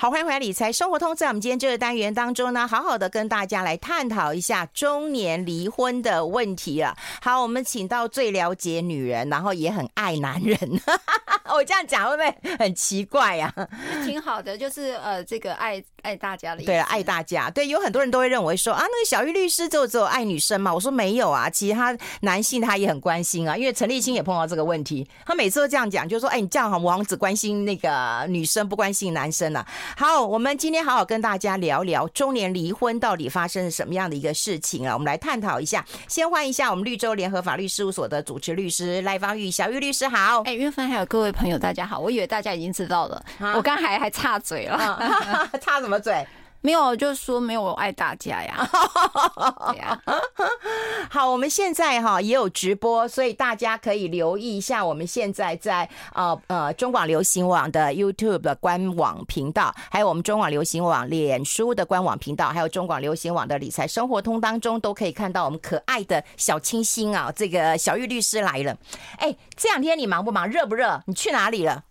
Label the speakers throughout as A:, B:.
A: 好，欢迎回来理财生活通。在我们今天这个单元当中呢，好好的跟大家来探讨一下中年离婚的问题了。好，我们请到最了解女人，然后也很爱男人。我这样讲会不会很奇怪呀、啊？
B: 挺好的，就是呃，这个爱爱大家的意思。
A: 对，爱大家。对，有很多人都会认为说啊，那个小玉律师就只有爱女生嘛。我说没有啊，其他男性他也很关心啊。因为陈立青也碰到这个问题，他每次都这样讲，就说哎，你这样好，我好像只关心那个女生，不关心男生了、啊。好，我们今天好好跟大家聊聊中年离婚到底发生了什么样的一个事情啊？我们来探讨一下。先欢迎一下我们绿洲联合法律事务所的主持律师赖芳玉，小玉律师好。
B: 哎，云芬还有各位朋友，大家好。我以为大家已经知道了，啊、我刚还还插嘴了，
A: 插 什么嘴？
B: 没有，就是说没有我爱大家呀。对呀，
A: 好，我们现在哈也有直播，所以大家可以留意一下。我们现在在呃呃中广流行网的 YouTube 的官网频道，还有我们中广流行网脸书的官网频道，还有中广流行网的理财生活通当中，都可以看到我们可爱的小清新啊，这个小玉律师来了。哎，这两天你忙不忙？热不热？你去哪里了？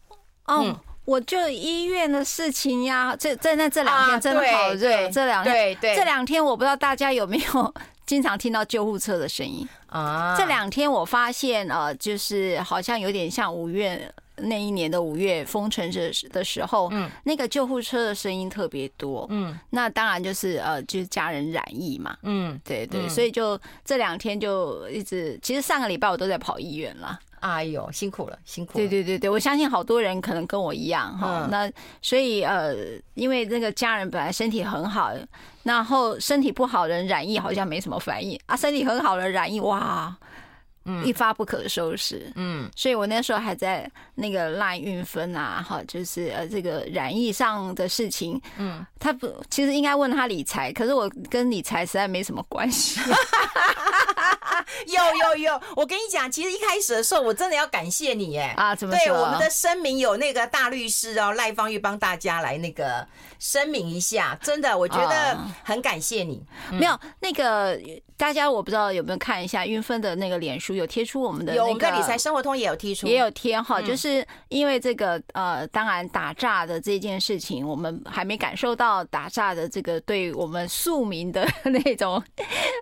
B: 嗯。我就医院的事情呀，这这那这两天真的好热，这两天对对，这两天我不知道大家有没有 经常听到救护车的声音啊？这两天我发现呃，就是好像有点像五月那一年的五月封城的的时候，嗯，那个救护车的声音特别多，嗯，那当然就是呃，就是家人染疫嘛，嗯，对对，所以就这两天就一直，其实上个礼拜我都在跑医院了。
A: 哎呦，辛苦了，辛苦了！
B: 对对对对，我相信好多人可能跟我一样哈。嗯、那所以呃，因为那个家人本来身体很好，然后身体不好的人染疫好像没什么反应啊，身体很好的人染疫哇。一发不可收拾，嗯，所以我那时候还在那个赖运芬啊，哈，就是呃这个染疫上的事情，嗯，他不其实应该问他理财，可是我跟理财实在没什么关系。
A: 有有有，我跟你讲，其实一开始的时候，我真的要感谢你，哎
B: 啊，怎么？
A: 对，我们的声明有那个大律师哦，赖芳玉帮大家来那个声明一下，真的，我觉得很感谢你。
B: 没有那个大家，我不知道有没有看一下韵芬的那个脸书。有贴出我们的那个，有我们
A: 理财生活通也有贴出，
B: 也有贴哈，就是因为这个呃，当然打诈的这件事情，我们还没感受到打诈的这个对我们庶民的 那种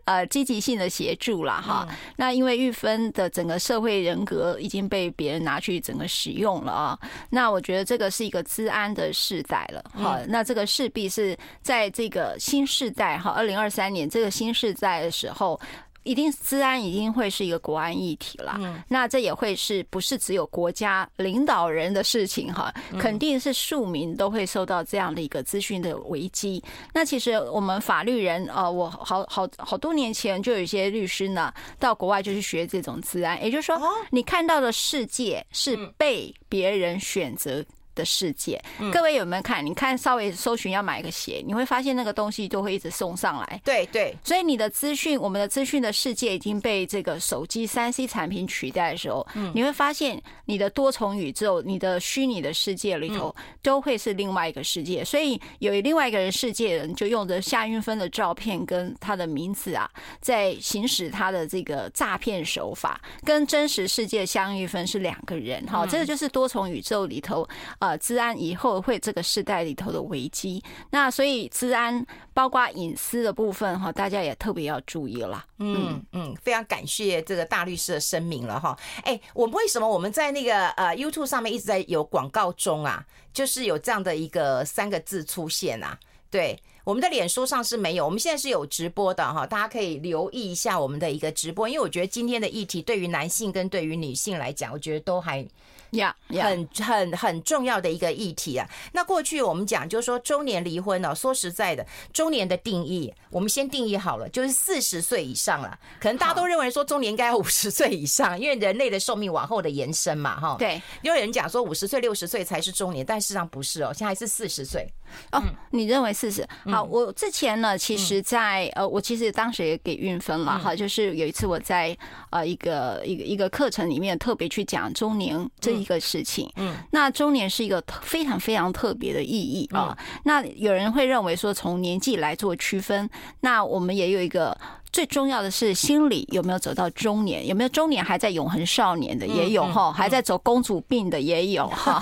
B: 呃积极性的协助了哈。那因为玉芬的整个社会人格已经被别人拿去整个使用了啊，那我觉得这个是一个治安的世代了哈。那这个势必是在这个新世代哈，二零二三年这个新世代的时候。一定，治安一定会是一个国安议题了。嗯，那这也会是不是只有国家领导人的事情哈？肯定是庶民都会受到这样的一个资讯的危机。那其实我们法律人，呃，我好好好多年前就有一些律师呢，到国外就去学这种治安，也就是说，你看到的世界是被别人选择的世界，各位有没有看？你看，稍微搜寻要买一个鞋，你会发现那个东西都会一直送上来。
A: 对对，
B: 所以你的资讯，我们的资讯的世界已经被这个手机三 C 产品取代的时候，你会发现你的多重宇宙、你的虚拟的世界里头都会是另外一个世界。所以有另外一个人世界人，就用着夏云芬的照片跟他的名字啊，在行使他的这个诈骗手法，跟真实世界的夏韵芬是两个人。哈，这个就是多重宇宙里头。呃，呃，治安以后会这个时代里头的危机，那所以治安包括隐私的部分哈，大家也特别要注意了。
A: 嗯嗯，非常感谢这个大律师的声明了哈。哎，我们为什么我们在那个呃 YouTube 上面一直在有广告中啊？就是有这样的一个三个字出现啊？对，我们的脸书上是没有，我们现在是有直播的哈，大家可以留意一下我们的一个直播，因为我觉得今天的议题对于男性跟对于女性来讲，我觉得都还。
B: 呀，yeah, yeah.
A: 很很很重要的一个议题啊。那过去我们讲，就是说中年离婚哦。说实在的，中年的定义，我们先定义好了，就是四十岁以上了。可能大家都认为说中年应该要五十岁以上，因为人类的寿命往后的延伸嘛，哈。
B: 对，
A: 有人讲说五十岁、六十岁才是中年，但事实上不是哦，现在还是四十岁。
B: 哦，你认为四十？好，我之前呢，其实在呃，我其实当时也给运分了哈，就是有一次我在呃一个一个一个课程里面特别去讲中年这一个事情。嗯，那中年是一个非常非常特别的意义啊。那有人会认为说从年纪来做区分，那我们也有一个。最重要的是心理有没有走到中年，有没有中年还在永恒少年的也有哈，还在走公主病的也有哈。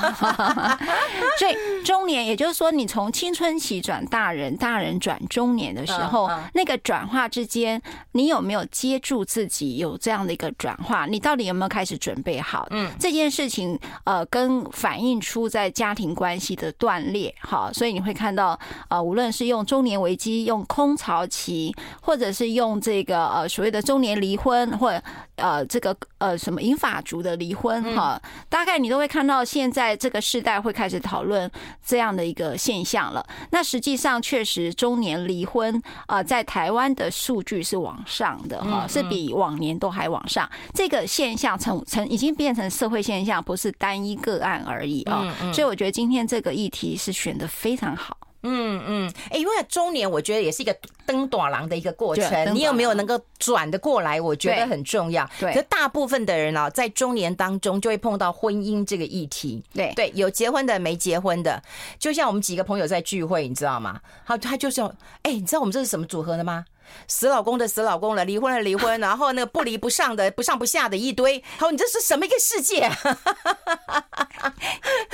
B: 所以中年，也就是说，你从青春期转大人，大人转中年的时候，那个转化之间，你有没有接住自己有这样的一个转化？你到底有没有开始准备好？嗯，这件事情呃，跟反映出在家庭关系的断裂哈，所以你会看到呃，无论是用中年危机、用空巢期，或者是用这个呃所谓的中年离婚，或呃这个呃什么银发族的离婚哈，大概你都会看到现在这个世代会开始讨论这样的一个现象了。那实际上确实中年离婚啊，在台湾的数据是往上的哈，是比往年都还往上。这个现象成成已经变成社会现象，不是单一个案而已啊。所以我觉得今天这个议题是选的非常好。
A: 嗯嗯，哎，因为中年我觉得也是一个登短廊的一个过程，你有没有能够转得过来？我觉得很重要。对，可大部分的人啊，在中年当中就会碰到婚姻这个议题。对对，有结婚的，没结婚的，就像我们几个朋友在聚会，你知道吗？好他就是，哎，你知道我们这是什么组合的吗？死老公的死老公了，离婚了离婚，然后那个不离不上的不上不下的一堆。好，你这是什么一个世界？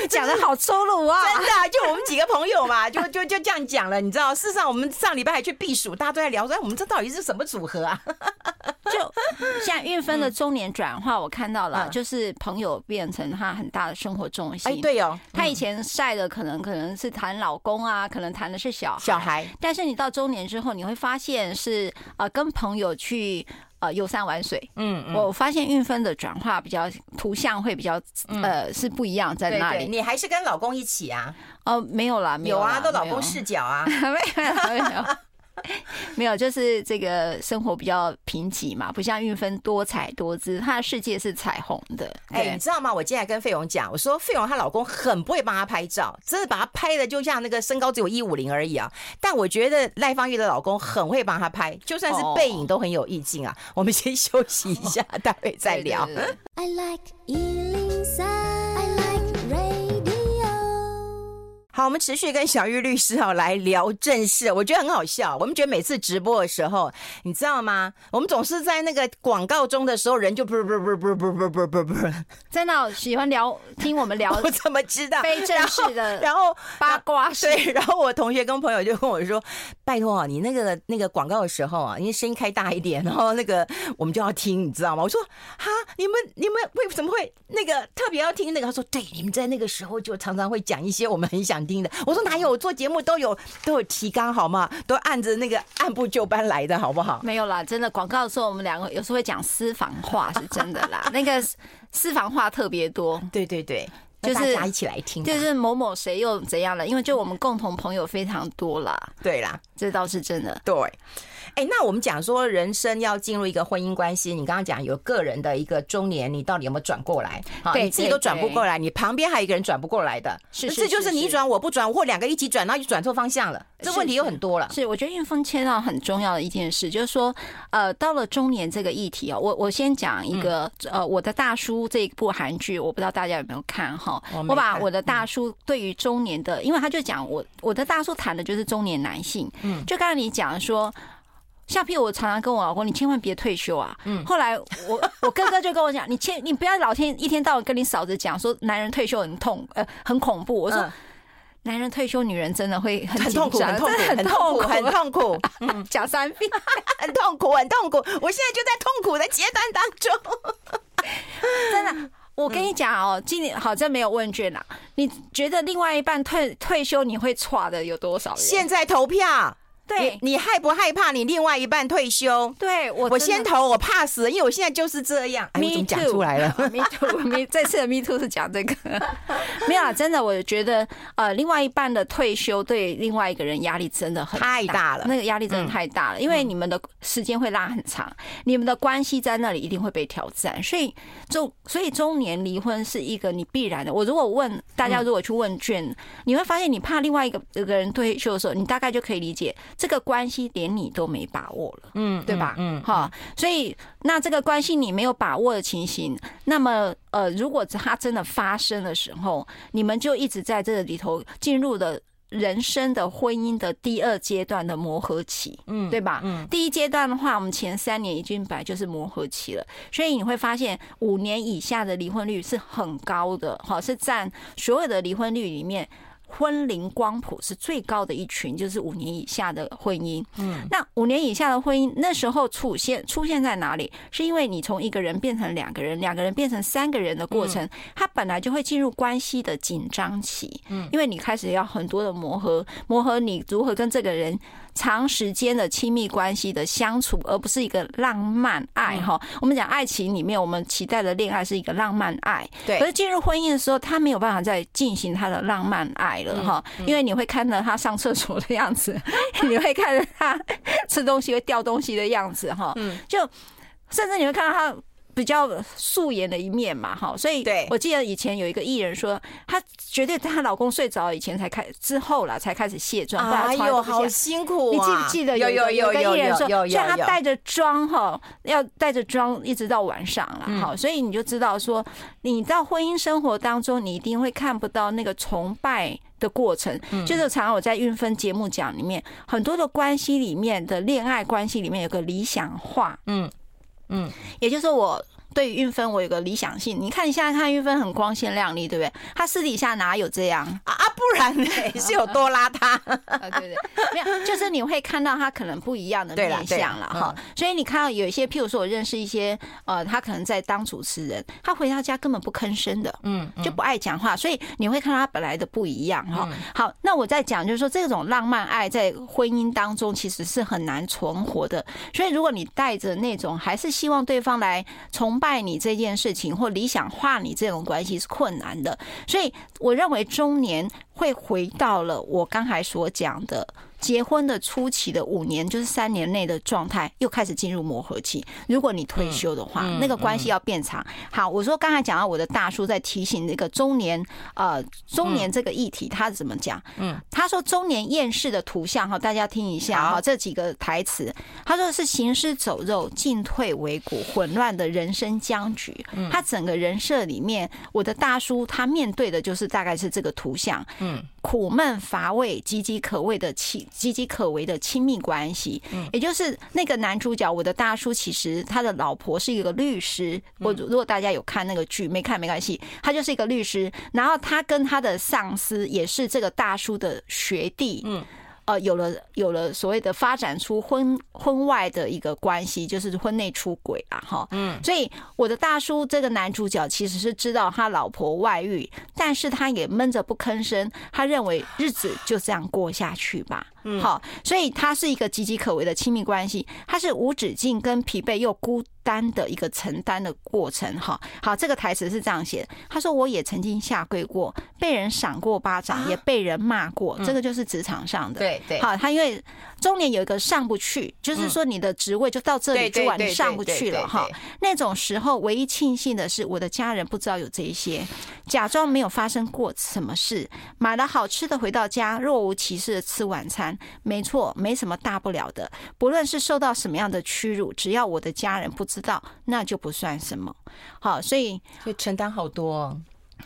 B: 讲的好粗鲁啊！
A: 真的，就我们几个朋友嘛，就就就这样讲了。你知道，事实上我们上礼拜还去避暑，大家都在聊说，哎我们这到底是什么组合啊？
B: 就像韵芬的中年转化，我看到了，就是朋友变成他很大的生活重心。
A: 哎，对哦，
B: 他以前晒的可能可能是谈老公啊，可能谈的是小孩
A: 小孩，但
B: 是你到中年之后，你会发现是呃跟朋友去呃游山玩水。嗯，我发现运分的转化比较图像会比较呃是不一样在那里？
A: 你还是跟老公一起啊？
B: 哦，没有啦，没有
A: 啊，都老公视角啊，没
B: 有没有。没有，就是这个生活比较贫瘠嘛，不像运分多彩多姿，她的世界是彩虹的。
A: 哎，你知道吗？我今天跟费勇讲，我说费勇她老公很不会帮她拍照，真的把她拍的就像那个身高只有一五零而已啊。但我觉得赖芳玉的老公很会帮她拍，就算是背影都很有意境啊。我们先休息一下，待会再聊。I like 好，我们持续跟小玉律师哦来聊正事。我觉得很好笑。我们觉得每次直播的时候，你知道吗？我们总是在那个广告中的时候，人就不不不不不不不不不，
B: 真的喜欢聊听我们聊。
A: 我怎么知道？
B: 非正式的，
A: 然后
B: 八卦。
A: 对，然后我同学跟朋友就跟我说：“拜托啊，你那个那个广告的时候啊，你声音开大一点，然后那个我们就要听，你知道吗？”我说：“哈，你们你们为什么会那个特别要听那个？”他说：“对，你们在那个时候就常常会讲一些我们很想。”听的，我说哪有？我做节目都有都有提纲好吗？都按着那个按部就班来的好不好？
B: 没有啦，真的广告的时候，我们两个有时候会讲私房话，是真的啦。那个私房话特别多，
A: 对对对，就是大家一起来听，
B: 就是某某谁又怎样了？因为就我们共同朋友非常多啦，
A: 对啦，
B: 这倒是真的，
A: 对。哎，那我们讲说人生要进入一个婚姻关系，你刚刚讲有个人的一个中年，你到底有没有转过来？对，你自己都转不过来，你旁边还有一个人转不过来的，是，这就是你转我不转，或两个一起转，然后就转错方向了，这问题有很多了。
B: 是，我觉得韵芬切到很重要的一件事，就是说，呃，到了中年这个议题哦，我我先讲一个，呃，我的大叔这一部韩剧，我不知道大家有没有看哈？我把我的大叔对于中年的，因为他就讲我我的大叔谈的就是中年男性，嗯，就刚才你讲说。像譬如我常常跟我老公，你千万别退休啊。嗯。后来我 我哥哥就跟我讲，你千你不要老天一天到晚跟你嫂子讲说男人退休很痛，呃，很恐怖。我说，男人退休，女人真的会很痛苦，很痛苦，很痛苦，很痛苦。讲三遍，
A: 很痛苦，很痛苦。我现在就在痛苦的阶段当中。
B: 真的，我跟你讲哦，今年好像没有问卷啦。你觉得另外一半退退休你会差的有多少人？
A: 现在投票。
B: 对，
A: 你害不害怕你另外一半退休？
B: 对我，
A: 我先投，我怕死，因为我现在就是这样。Me too，讲出来了，
B: Me too，Me 这次的 Me too 是讲这个，没有啊，真的，我觉得呃，另外一半的退休对另外一个人压力真的很
A: 太大了，
B: 那个压力真的太大了，因为你们的时间会拉很长，你们的关系在那里一定会被挑战，所以中所以中年离婚是一个你必然的。我如果问大家，如果去问卷，你会发现你怕另外一个一个人退休的时候，你大概就可以理解。这个关系连你都没把握了，嗯，对吧？嗯，哈，所以那这个关系你没有把握的情形，那么呃，如果它真的发生的时候，你们就一直在这个里头进入了人生的婚姻的第二阶段的磨合期，嗯，对吧？嗯，第一阶段的话，我们前三年已经本来就是磨合期了，所以你会发现五年以下的离婚率是很高的，哈，是占所有的离婚率里面。婚龄光谱是最高的一群，就是五年以下的婚姻。嗯，那五年以下的婚姻那时候出现出现在哪里？是因为你从一个人变成两个人，两个人变成三个人的过程，它本来就会进入关系的紧张期。嗯，因为你开始要很多的磨合，磨合你如何跟这个人。长时间的亲密关系的相处，而不是一个浪漫爱哈。我们讲爱情里面，我们期待的恋爱是一个浪漫爱，对。可是进入婚姻的时候，他没有办法再进行他的浪漫爱了哈，因为你会看到他上厕所的样子，你会看到他吃东西会掉东西的样子哈，就甚至你会看到他。比较素颜的一面嘛，哈，所以我记得以前有一个艺人说，她绝对在她老公睡着以前才开，之后了才开始卸妆。
A: 哎呦，好辛苦啊！
B: 你记不记得有有有个艺人说，所以她带着妆哈，要带着妆一直到晚上了，哈，所以你就知道说，你到婚姻生活当中，你一定会看不到那个崇拜的过程。就是常常我在运分节目讲里面，很多的关系里面的恋爱关系里面有个理想化，嗯。嗯，也就是，我对于韵芬，我有个理想性。你看，你现在看运分很光鲜亮丽，对不对？他私底下哪有这样啊？啊，不然呢？是有多邋遢？啊，对对，没有，就是你会看到他可能不一样的面相了哈。所以你看到有一些，譬如说，我认识一些呃，他可能在当主持人，他回到家根本不吭声的，嗯，就不爱讲话。所以你会看到他本来的不一样哈。好，那我在讲，就是说这种浪漫爱在婚姻当中其实是很难存活的。所以如果你带着那种还是希望对方来拜你这件事情，或理想化你这种关系是困难的，所以我认为中年会回到了我刚才所讲的。结婚的初期的五年，就是三年内的状态，又开始进入磨合期。如果你退休的话，那个关系要变长。好，我说刚才讲到我的大叔在提醒那个中年，呃，中年这个议题，他是怎么讲？嗯，他说中年厌世的图像哈，大家听一下哈，这几个台词，他说是行尸走肉、进退维谷、混乱的人生僵局。他整个人设里面，我的大叔他面对的就是大概是这个图像。嗯。苦闷乏味、岌岌可危的亲岌岌可危的亲密关系，也就是那个男主角，我的大叔，其实他的老婆是一个律师。我如果大家有看那个剧，没看没关系，他就是一个律师。然后他跟他的上司也是这个大叔的学弟。嗯。呃，有了有了所谓的发展出婚婚外的一个关系，就是婚内出轨啊，哈，嗯，所以我的大叔这个男主角其实是知道他老婆外遇，但是他也闷着不吭声，他认为日子就这样过下去吧，嗯，好，所以他是一个岌岌可危的亲密关系，他是无止境跟疲惫又孤单的一个承担的过程，哈，好，这个台词是这样写的，他说我也曾经下跪过，被人赏过巴掌，也被人骂过，这个就是职场上的，对对，好，他因为。中年有一个上不去，就是说你的职位就到这里就完，你上不去了哈。那种时候，唯一庆幸的是我的家人不知道有这一些，假装没有发生过什么事，买了好吃的回到家，若无其事的吃晚餐。没错，没什么大不了的。不论是受到什么样的屈辱，只要我的家人不知道，那就不算什么。好，所以
A: 会承担好多。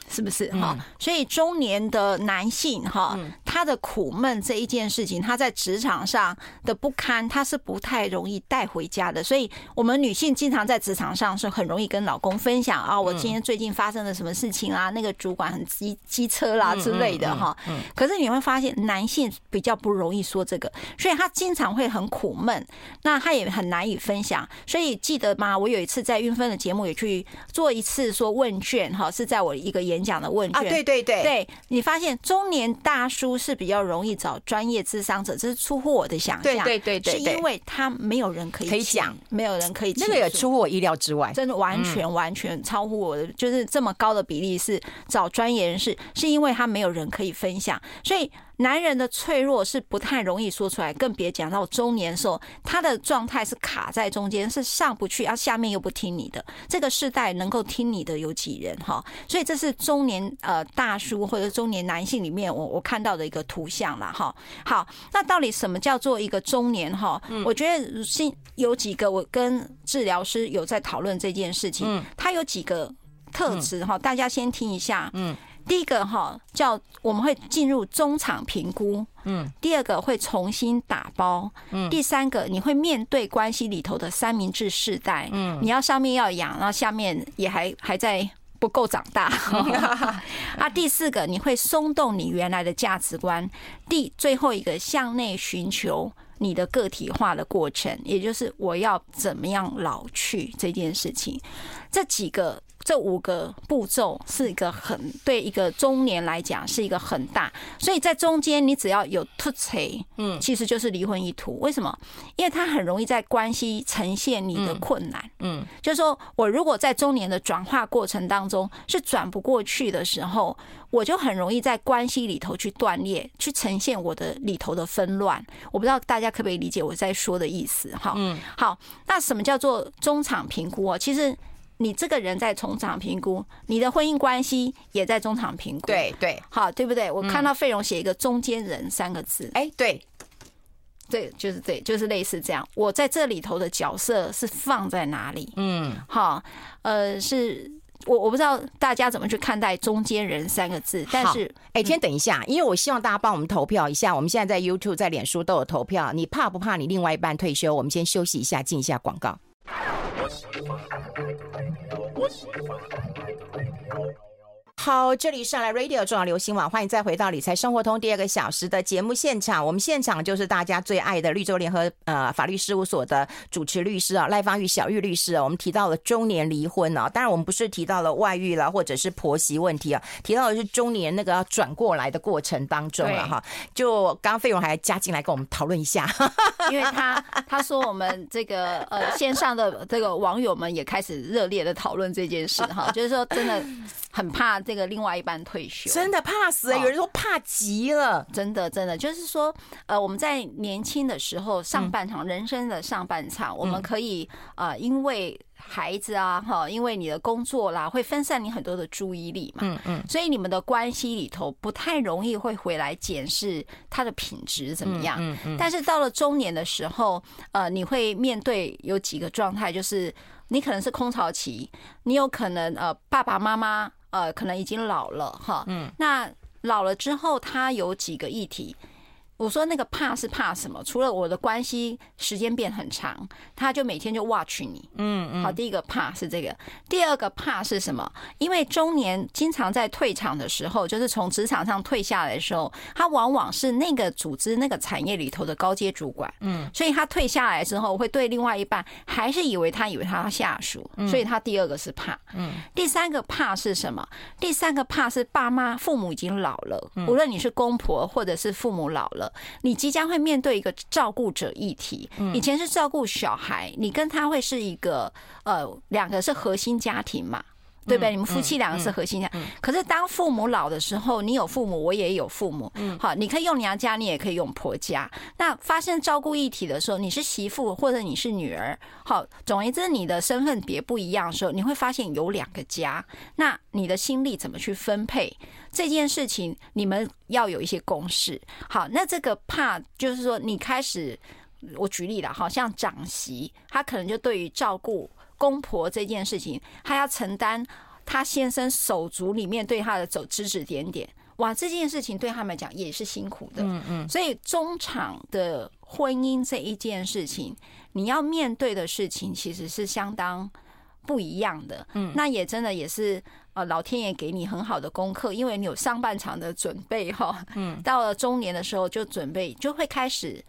B: 是不是哈？所以中年的男性哈，他的苦闷这一件事情，他在职场上的不堪，他是不太容易带回家的。所以，我们女性经常在职场上是很容易跟老公分享啊，我今天最近发生了什么事情啊，那个主管很机机车啦之类的哈。可是你会发现，男性比较不容易说这个，所以他经常会很苦闷，那他也很难以分享。所以记得吗？我有一次在运芬的节目也去做一次说问卷哈，是在我一个。演讲的问卷。啊，
A: 对对对，
B: 对你发现中年大叔是比较容易找专业智商者，这是出乎我的想象。对对对对，是因为他没有人可以可以讲，没有人可以，
A: 那个也出。乎我意料之外，
B: 真的完全完全超乎我的，就是这么高的比例是找专业人士，是因为他没有人可以分享，所以。男人的脆弱是不太容易说出来，更别讲到中年的时候，他的状态是卡在中间，是上不去，啊下面又不听你的。这个世代能够听你的有几人哈？所以这是中年呃大叔或者中年男性里面我我看到的一个图像了哈。好，那到底什么叫做一个中年哈？我觉得是有几个，我跟治疗师有在讨论这件事情，他有几个特质哈，大家先听一下。嗯。第一个哈叫我们会进入中场评估，嗯，第二个会重新打包，嗯，第三个你会面对关系里头的三明治世代，嗯，你要上面要养，然后下面也还还在不够长大，啊，第四个你会松动你原来的价值观，第最后一个向内寻求你的个体化的过程，也就是我要怎么样老去这件事情，这几个。这五个步骤是一个很对一个中年来讲是一个很大，所以在中间你只要有突槌，嗯，其实就是离婚意图。为什么？因为它很容易在关系呈现你的困难，嗯，就是说我如果在中年的转化过程当中是转不过去的时候，我就很容易在关系里头去断裂，去呈现我的里头的纷乱。我不知道大家可不可以理解我在说的意思？哈，嗯，好，那什么叫做中场评估啊？其实。你这个人在中场评估，你的婚姻关系也在中场评估，
A: 对对，
B: 好，对不对？我看到费荣写一个“中间人”三个字，哎，对，对，就是对，就是类似这样。我在这里头的角色是放在哪里？嗯，好，呃，是我我不知道大家怎么去看待“中间人”三个字，但是，
A: 哎，先等一下，因为我希望大家帮我们投票一下。我们现在在 YouTube、在脸书都有投票，你怕不怕你另外一半退休？我们先休息一下，进一下广告。我喜欢海的我喜欢的。好，这里是来 Radio 重要流行网，欢迎再回到理财生活通第二个小时的节目现场。我们现场就是大家最爱的绿洲联合呃法律事务所的主持律师啊，赖芳玉小玉律师啊。我们提到了中年离婚啊，当然我们不是提到了外遇了，或者是婆媳问题啊，提到的是中年那个要转过来的过程当中了哈。就刚刚费蓉还加进来跟我们讨论一下，
B: 因为他他说我们这个呃线上的这个网友们也开始热烈的讨论这件事哈，就是说真的很怕这。这个另外一半退休，
A: 真的怕死欸！有人说怕极了，
B: 真的真的就是说，呃，我们在年轻的时候，上半场人生的上半场，我们可以呃，因为孩子啊，哈，因为你的工作啦，会分散你很多的注意力嘛，嗯嗯，所以你们的关系里头不太容易会回来检视他的品质怎么样，嗯嗯。但是到了中年的时候，呃，你会面对有几个状态，就是你可能是空巢期，你有可能呃，爸爸妈妈。呃，可能已经老了哈，嗯，那老了之后，他有几个议题。我说那个怕是怕什么？除了我的关系时间变很长，他就每天就 watch 你，嗯嗯。好，第一个怕是这个，第二个怕是什么？因为中年经常在退场的时候，就是从职场上退下来的时候，他往往是那个组织、那个产业里头的高阶主管，嗯，所以他退下来之后，会对另外一半还是以为他以为他下属，所以他第二个是怕，嗯。第三个怕是什么？第三个怕是爸妈、父母已经老了，无论你是公婆或者是父母老了。你即将会面对一个照顾者议题，以前是照顾小孩，你跟他会是一个呃，两个是核心家庭嘛。对不对？你们夫妻两个是核心家，可是当父母老的时候，你有父母，我也有父母。好，你可以用娘家，你也可以用婆家。那发生照顾议题的时候，你是媳妇或者你是女儿，好，总而言之，你的身份别不一样的时候，你会发现有两个家。那你的心力怎么去分配这件事情？你们要有一些共识。好，那这个怕就是说，你开始，我举例了，好像长媳，她可能就对于照顾。公婆这件事情，他要承担他先生手足里面对他的走指指点点，哇，这件事情对他们讲也是辛苦的。嗯嗯，所以中场的婚姻这一件事情，你要面对的事情其实是相当不一样的。嗯，那也真的也是呃，老天爷给你很好的功课，因为你有上半场的准备哈。嗯，到了中年的时候就准备就会开始。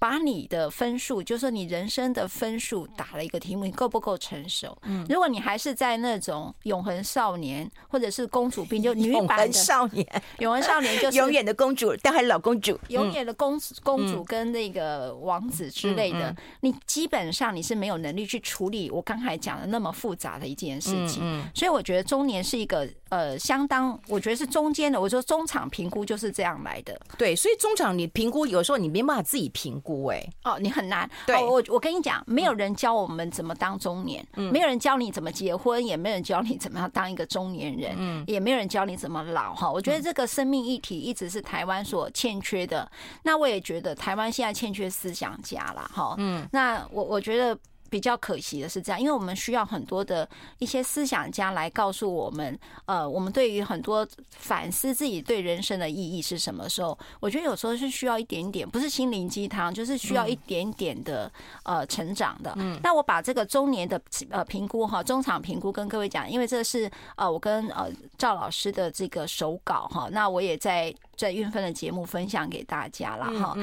B: 把你的分数，就是说你人生的分数打了一个题目，你够不够成熟？嗯，如果你还是在那种永恒少年，或者是公主病，就 女版的
A: 少年，
B: 永恒少年就是
A: 永远的公主，但还是老公主，
B: 永远的公公主跟那个王子之类的，你基本上你是没有能力去处理我刚才讲的那么复杂的一件事情。所以我觉得中年是一个呃相当，我觉得是中间的。我说中场评估就是这样来的。
A: 对，所以中场你评估有时候你没办法自己评估。
B: 哎哦，你很难。对，我我跟你讲，没有人教我们怎么当中年，没有人教你怎么结婚，也没有人教你怎么样当一个中年人，也没有人教你怎么老。哈，我觉得这个生命议题一直是台湾所欠缺的。那我也觉得台湾现在欠缺思想家了。哈，嗯，那我我觉得比较可惜的是这样，因为我们需要很多的一些思想家来告诉我们，呃，我们对于很多反思自己对人生的意义是什么时候，我觉得有时候是需要一点点，不是心灵鸡汤，就是需要一点点的呃成长的。嗯，那我把这个中年的呃评估哈，中场评估跟各位讲，因为这是呃我跟呃赵老师的这个手稿哈，那我也在在运分的节目分享给大家了哈。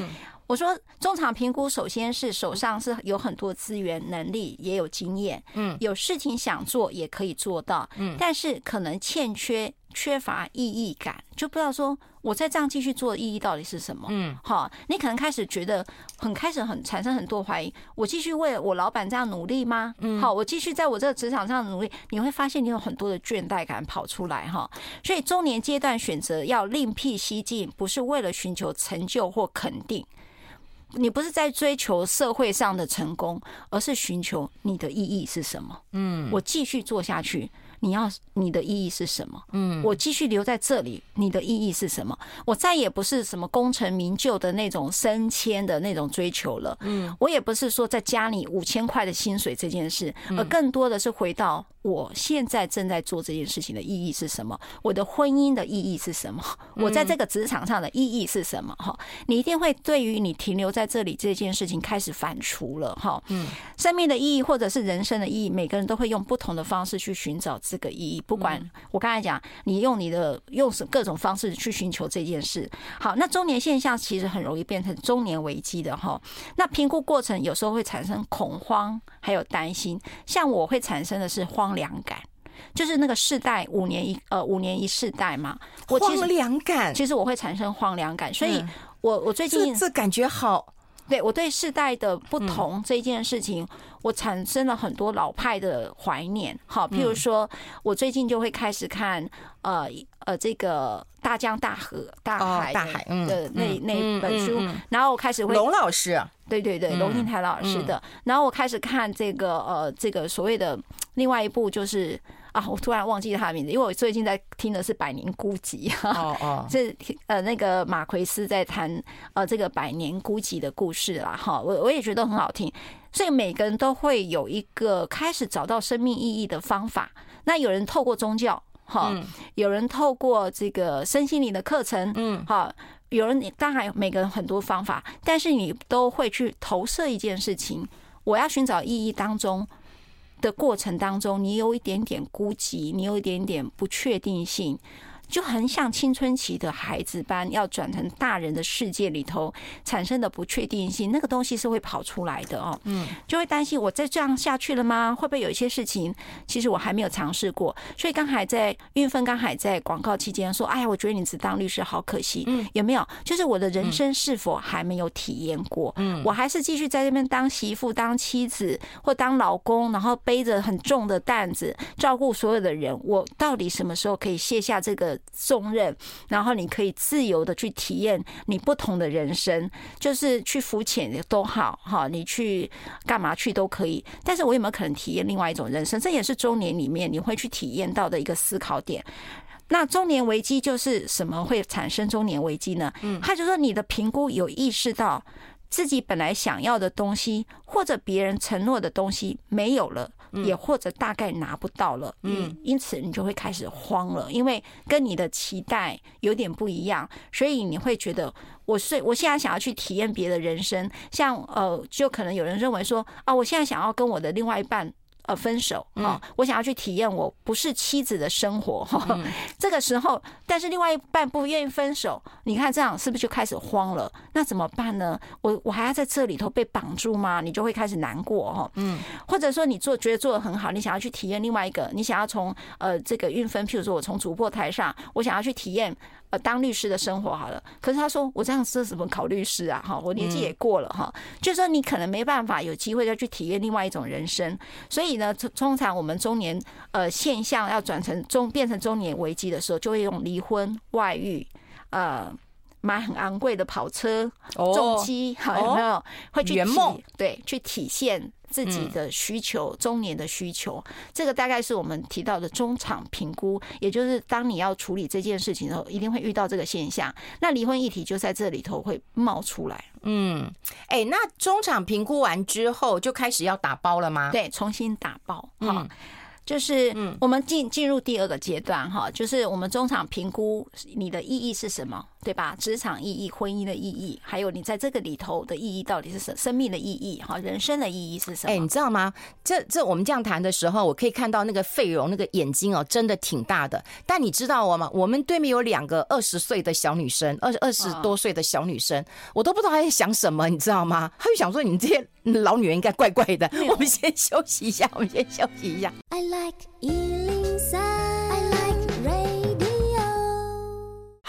B: 我说中场评估，首先是手上是有很多资源、能力，也有经验，嗯，有事情想做也可以做到，嗯，但是可能欠缺缺乏意义感，就不知道说我在这样继续做的意义到底是什么，嗯，好，你可能开始觉得很开始很产生很多怀疑，我继续为了我老板这样努力吗？嗯，好，我继续在我这个职场上努力，你会发现你有很多的倦怠感跑出来哈，所以中年阶段选择要另辟蹊径，不是为了寻求成就或肯定。你不是在追求社会上的成功，而是寻求你的意义是什么？嗯，我继续做下去。你要你的意义是什么？嗯，我继续留在这里，你的意义是什么？我再也不是什么功成名就的那种升迁的那种追求了。嗯，我也不是说在加你五千块的薪水这件事，而更多的是回到我现在正在做这件事情的意义是什么？我的婚姻的意义是什么？我在这个职场上的意义是什么？哈，你一定会对于你停留在这里这件事情开始反刍了。哈，嗯，生命的意义或者是人生的意义，每个人都会用不同的方式去寻找。这个意义，不管我刚才讲，你用你的用各种方式去寻求这件事。好，那中年现象其实很容易变成中年危机的哈。那评估过程有时候会产生恐慌，还有担心。像我会产生的是荒凉感，就是那个世代五年一呃五年一世代嘛。我
A: 荒凉感，
B: 其实我会产生荒凉感，所以我我最近
A: 这感觉好。
B: 对，我对世代的不同这件事情，我产生了很多老派的怀念。好，譬如说，我最近就会开始看呃呃这个大江大河大海大海的那那本书，然后我开始会
A: 龙老师，
B: 对对对，龙应台老师的，然后我开始看这个呃这个所谓的另外一部就是。啊，我突然忘记他的名字，因为我最近在听的是《百年孤寂》哦哦，这呃那个马奎斯在谈呃这个《百年孤寂》的故事啦哈，我我也觉得很好听，所以每个人都会有一个开始找到生命意义的方法。那有人透过宗教哈，有人透过这个身心灵的课程，嗯，哈，有人当然每个人很多方法，但是你都会去投射一件事情，我要寻找意义当中。的过程当中，你有一点点孤寂，你有一点点不确定性。就很像青春期的孩子般，要转成大人的世界里头产生的不确定性，那个东西是会跑出来的哦。嗯，就会担心我再这样下去了吗？会不会有一些事情，其实我还没有尝试过？所以刚才在运芬刚还在广告期间说：“哎呀，我觉得你只当律师好可惜。”嗯，有没有？就是我的人生是否还没有体验过？嗯，我还是继续在这边当媳妇、当妻子或当老公，然后背着很重的担子照顾所有的人。我到底什么时候可以卸下这个？重任，然后你可以自由的去体验你不同的人生，就是去浮潜都好哈，你去干嘛去都可以。但是我有没有可能体验另外一种人生？这也是中年里面你会去体验到的一个思考点。那中年危机就是什么会产生中年危机呢？嗯，他就说你的评估有意识到自己本来想要的东西，或者别人承诺的东西没有了。也或者大概拿不到了，嗯，因此你就会开始慌了，因为跟你的期待有点不一样，所以你会觉得我是我现在想要去体验别的人生，像呃，就可能有人认为说啊，我现在想要跟我的另外一半。呃，分手哈，我想要去体验我不是妻子的生活哈。这个时候，但是另外一半不愿意分手，你看这样是不是就开始慌了？那怎么办呢？我我还要在这里头被绑住吗？你就会开始难过哈。嗯，或者说你做觉得做的很好，你想要去体验另外一个，你想要从呃这个运分，譬如说我从主播台上，我想要去体验。呃，当律师的生活好了，可是他说我这样子怎么考律师啊？哈，我年纪也过了哈，就是说你可能没办法有机会再去体验另外一种人生。所以呢，通常我们中年呃现象要转成中变成中年危机的时候，就会用离婚、外遇、呃买很昂贵的跑车、重机，好有没有？会去圆梦，对，去体现自己的需求，中年的需求，这个大概是我们提到的中场评估，也就是当你要处理这件事情的时候，一定会遇到这个现象。那离婚议题就在这里头会冒出来。
A: 嗯，哎，那中场评估完之后就开始要打包了吗？
B: 对，重新打包。嗯。就是，我们进进入第二个阶段哈，就是我们中场评估你的意义是什么，对吧？职场意义、婚姻的意义，还有你在这个里头的意义到底是什？生命的意义哈，人生的意义是什么？
A: 哎，你知道吗？这这我们这样谈的时候，我可以看到那个费荣那个眼睛哦，真的挺大的。但你知道我吗？我们对面有两个二十岁的小女生，二二十多岁的小女生，我都不知道她在想什么，你知道吗？她就想说你们这些。老女人应该怪怪的。我们先休息一下，我们先休息一下。I like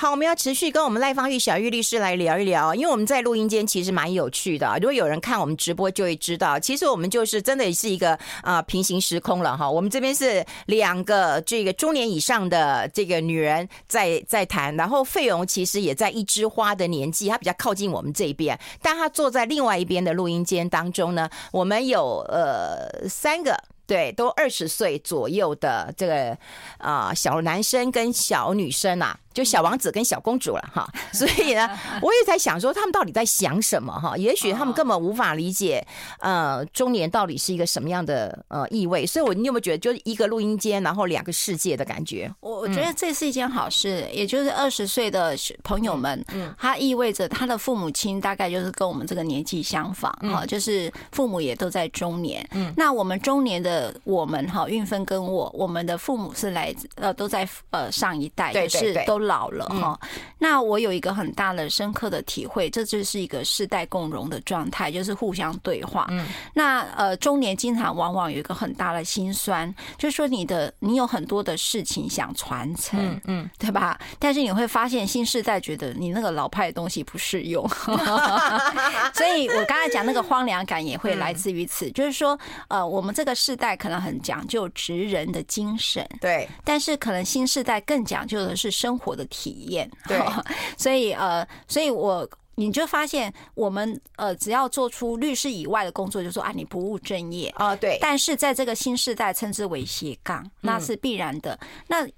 A: 好，我们要持续跟我们赖芳玉小玉律师来聊一聊，因为我们在录音间其实蛮有趣的。如果有人看我们直播，就会知道，其实我们就是真的是一个啊平行时空了哈。我们这边是两个这个中年以上的这个女人在 在谈，然后费荣其实也在一枝花的年纪，她比较靠近我们这边，但她坐在另外一边的录音间当中呢，我们有呃三个。对，都二十岁左右的这个啊、小男生跟小女生啊，就小王子跟小公主了哈。所以呢，我也在想说，他们到底在想什么哈？也许他们根本无法理解，呃，中年到底是一个什么样的呃意味。所以，我你有没有觉得，就是一个录音间，然后两个世界的感觉？
B: 我我觉得这是一件好事，也就是二十岁的朋友们，嗯，他意味着他的父母亲大概就是跟我们这个年纪相仿哈，就是父母也都在中年。嗯，那我们中年的。我们哈，运分跟我，我们的父母是来自呃，都在呃上一代，就是都老了哈。那我有一个很大的深刻的体会，这就是一个世代共荣的状态，就是互相对话。嗯，那呃，中年经常往往有一个很大的心酸，就是说你的你有很多的事情想传承，嗯，嗯，对吧？但是你会发现新世代觉得你那个老派的东西不适用，所以我刚才讲那个荒凉感也会来自于此，就是说呃，我们这个世代。可能很讲究职人的精神，
A: 对，
B: 但是可能新世代更讲究的是生活的体验，对，所以呃，所以我你就发现我们呃，只要做出律师以外的工作，就说啊，你不务正业。
A: 啊，对，
B: 但是在这个新时代称之为斜杠，那是必然的，那。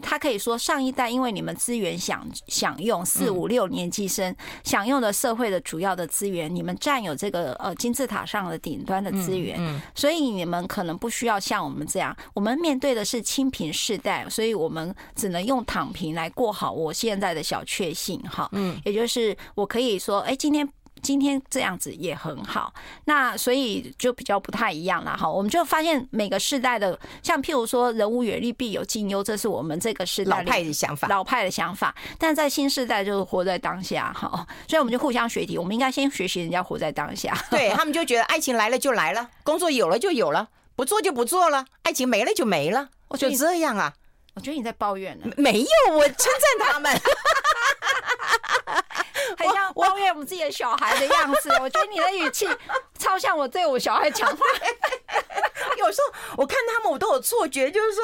B: 他可以说，上一代因为你们资源享享用四五六年级生享用的社会的主要的资源，你们占有这个呃金字塔上的顶端的资源，所以你们可能不需要像我们这样，我们面对的是清贫世代，所以我们只能用躺平来过好我现在的小确幸哈，嗯，也就是我可以说，哎，今天。今天这样子也很好，那所以就比较不太一样了哈。我们就发现每个世代的，像譬如说“人无远虑，必有近忧”，这是我们这个世代
A: 老派的想法，
B: 老派的想法。但在新世代就是活在当下哈，所以我们就互相学习。我们应该先学习人家活在当下。
A: 对，他们就觉得爱情来了就来了，工作有了就有了，不做就不做了，爱情没了就没了，我就这样啊。
B: 我觉得你在抱怨呢，
A: 没有，我称赞他们。
B: 很像抱怨我们自己的小孩的样子，我觉得你的语气超像我对我小孩讲话。
A: 有时候我看他们，我都有错觉，就是说。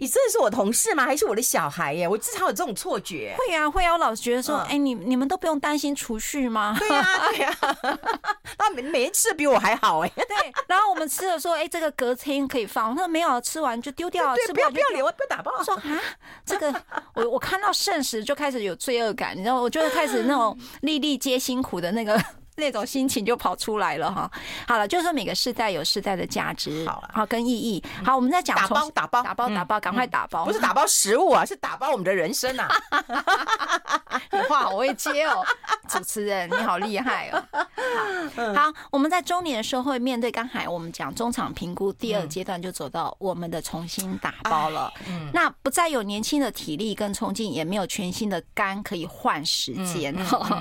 A: 你真的是我同事吗？还是我的小孩耶？我至少有这种错觉。
B: 会啊，会啊，我老是觉得说，哎、嗯欸，你你们都不用担心储蓄吗？
A: 对呀、啊，对呀、啊。他每每次比我还好哎。
B: 对，然后我们吃了说，哎、欸，这个隔天可以放。他说没有，吃完就丢掉了。
A: 对，
B: 吃
A: 不要不要留，不要打包。
B: 我说啊，这个 我我看到剩食就开始有罪恶感，你知道，我就开始那种 粒粒皆辛苦的那个。那种心情就跑出来了哈。好了，就是说每个世代有世代的价值，好了，好跟意义。好，我们在讲
A: 打包，打包，
B: 打包，打包，赶快打包，
A: 不是打包食物啊，是打包我们的人生啊。
B: 你话好会接哦，主持人你好厉害哦。好，我们在中年的时候会面对刚才我们讲中场评估第二阶段，就走到我们的重新打包了。嗯，那不再有年轻的体力跟冲劲，也没有全新的肝可以换时间。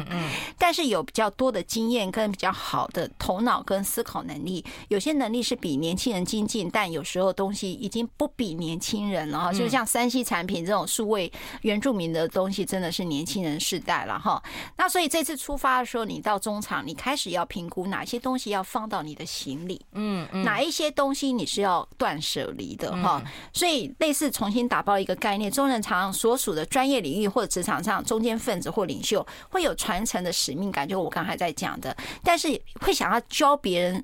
B: 嗯，但是有比较多的经验跟比较好的头脑跟思考能力，有些能力是比年轻人精进，但有时候东西已经不比年轻人了哈。就像山西产品这种数位原住民的东西，真的是年轻人世代了哈。那所以这次出发的时候，你到中场，你开始要评估哪些东西要放到你的行李，嗯，哪一些东西你是要断舍离的哈。所以类似重新打包一个概念，中人常所属的专业领域或者职场上中间分子或领袖，会有传承的使命感，就我刚才在讲的。但是会想要教别人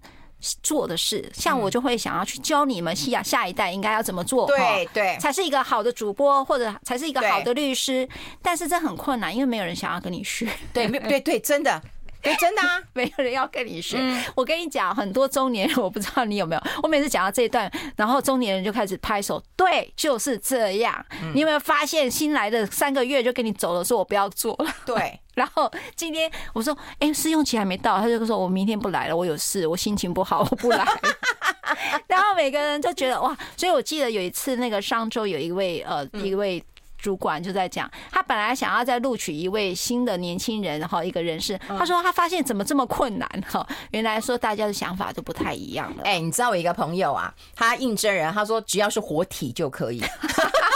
B: 做的事。像我就会想要去教你们下下一代应该要怎么做，
A: 对对，
B: 才是一个好的主播或者才是一个好的律师。但是这很困难，因为没有人想要跟你学。
A: 对，对对对，真的。对，真的啊，
B: 没有人要跟你学。我跟你讲，很多中年人，我不知道你有没有。我每次讲到这一段，然后中年人就开始拍手，对，就是这样。你有没有发现，新来的三个月就跟你走了，说我不要做了。
A: 对，
B: 然后今天我说，哎，试用期还没到，他就说我明天不来了，我有事，我心情不好，我不来。然后每个人就觉得哇，所以我记得有一次，那个上周有一位呃一位。主管就在讲，他本来想要再录取一位新的年轻人，然后一个人事，他说他发现怎么这么困难哈，原来说大家的想法都不太一样了。
A: 哎，你知道我一个朋友啊，他应征人，他说只要是活体就可以。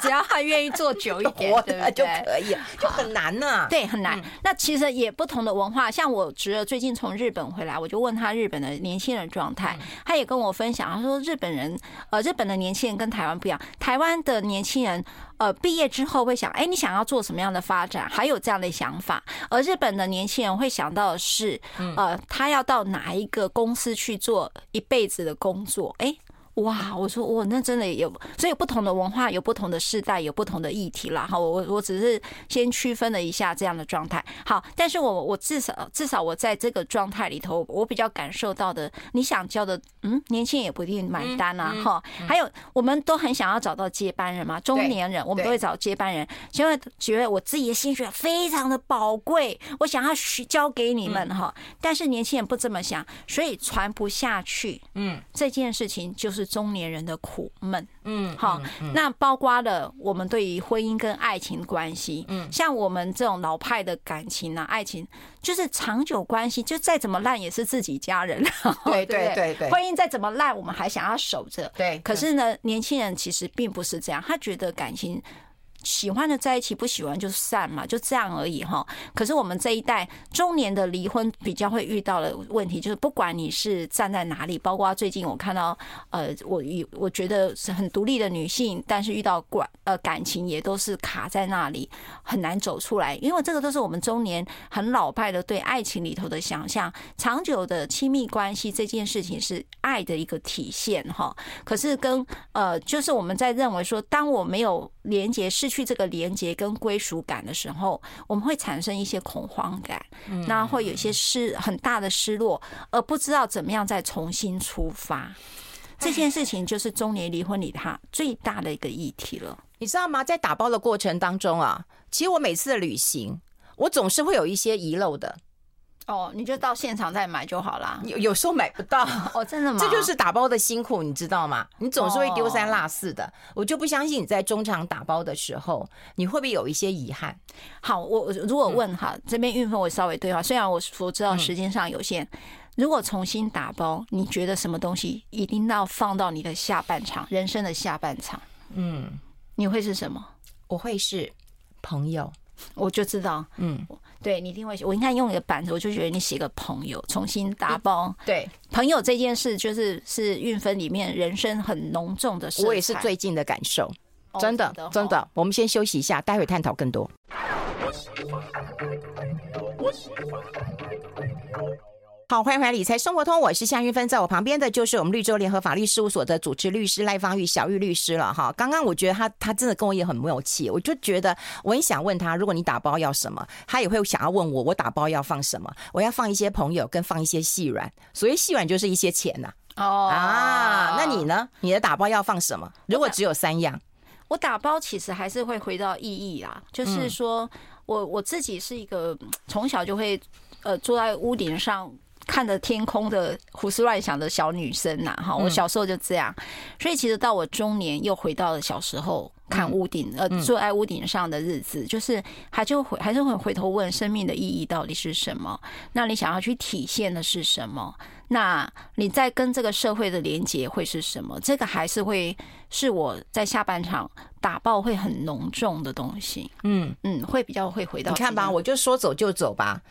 B: 只要他愿意做久一点，对不对？
A: 就可以，就很难呢。
B: 对，很难。那其实也不同的文化，像我侄儿最近从日本回来，我就问他日本的年轻人状态，他也跟我分享，他说日本人，呃，日本的年轻人跟台湾不一样。台湾的年轻人，呃，毕业之后会想，哎，你想要做什么样的发展？还有这样的想法。而日本的年轻人会想到的是，呃，他要到哪一个公司去做一辈子的工作？哎。哇，我说哇，那真的有，所以不同的文化，有不同的世代，有不同的议题啦。哈，我我只是先区分了一下这样的状态。好，但是我我至少至少我在这个状态里头，我比较感受到的，你想教的，嗯，年轻人也不一定买单啊。哈，还有我们都很想要找到接班人嘛，中年人我们都会找接班人，因为觉得我自己的心血非常的宝贵，我想要学交给你们哈。但是年轻人不这么想，所以传不下去。嗯，这件事情就是。是中年人的苦闷，嗯，好，那包括了我们对于婚姻跟爱情关系，嗯，像我们这种老派的感情啊，爱情就是长久关系，就再怎么烂也是自己家人，
A: 对对对对，
B: 婚姻再怎么烂，我们还想要守着，对。可是呢，年轻人其实并不是这样，他觉得感情。喜欢的在一起，不喜欢就散嘛，就这样而已哈。可是我们这一代中年的离婚比较会遇到的问题，就是不管你是站在哪里，包括最近我看到，呃，我我觉得是很独立的女性，但是遇到管呃感情也都是卡在那里，很难走出来。因为这个都是我们中年很老派的对爱情里头的想象，长久的亲密关系这件事情是爱的一个体现哈。可是跟呃，就是我们在认为说，当我没有连接是。去这个连接跟归属感的时候，我们会产生一些恐慌感，那会有一些失很大的失落，而不知道怎么样再重新出发。这件事情就是中年离婚里他最大的一个议题了。
A: 你知道吗？在打包的过程当中啊，其实我每次的旅行，我总是会有一些遗漏的。
B: 哦，你就到现场再买就好啦。
A: 有有时候买不到
B: 哦，真的吗？
A: 这就是打包的辛苦，你知道吗？你总是会丢三落四的。我就不相信你在中场打包的时候，你会不会有一些遗憾？
B: 好，我如果问哈，这边运费我稍微对话，虽然我我知道时间上有限，如果重新打包，你觉得什么东西一定要放到你的下半场，人生的下半场？嗯，你会是什么？
A: 我会是朋友。
B: 我就知道，嗯，对，你一定会写。我应该用一个板子，我就觉得你写个朋友，重新打包。
A: 对，
B: 朋友这件事，就是是运分里面人生很浓重的事。
A: 我也是最近的感受，真的，真的。我们先休息一下，待会探讨更多。好，欢迎回来《理财生活通》，我是夏云芬，在我旁边的就是我们绿洲联合法律事务所的主持律师赖芳玉小玉律师了哈。刚刚我觉得他他真的跟我也很默契，我就觉得我很想问他，如果你打包要什么，他也会想要问我，我打包要放什么？我要放一些朋友，跟放一些细软，所以细软就是一些钱呐、啊。哦啊，那你呢？你的打包要放什么？如果只有三样，
B: 我打包其实还是会回到意义啦，就是说我我自己是一个从小就会呃坐在屋顶上。看着天空的胡思乱想的小女生呐，哈，我小时候就这样，所以其实到我中年又回到了小时候看屋顶，呃，坐在屋顶上的日子，就是还就回还是会回头问生命的意义到底是什么？那你想要去体现的是什么？那你在跟这个社会的连接会是什么？这个还是会是我在下半场打爆会很浓重的东西。嗯嗯，会比较会回到。
A: 你看吧，我就说走就走吧。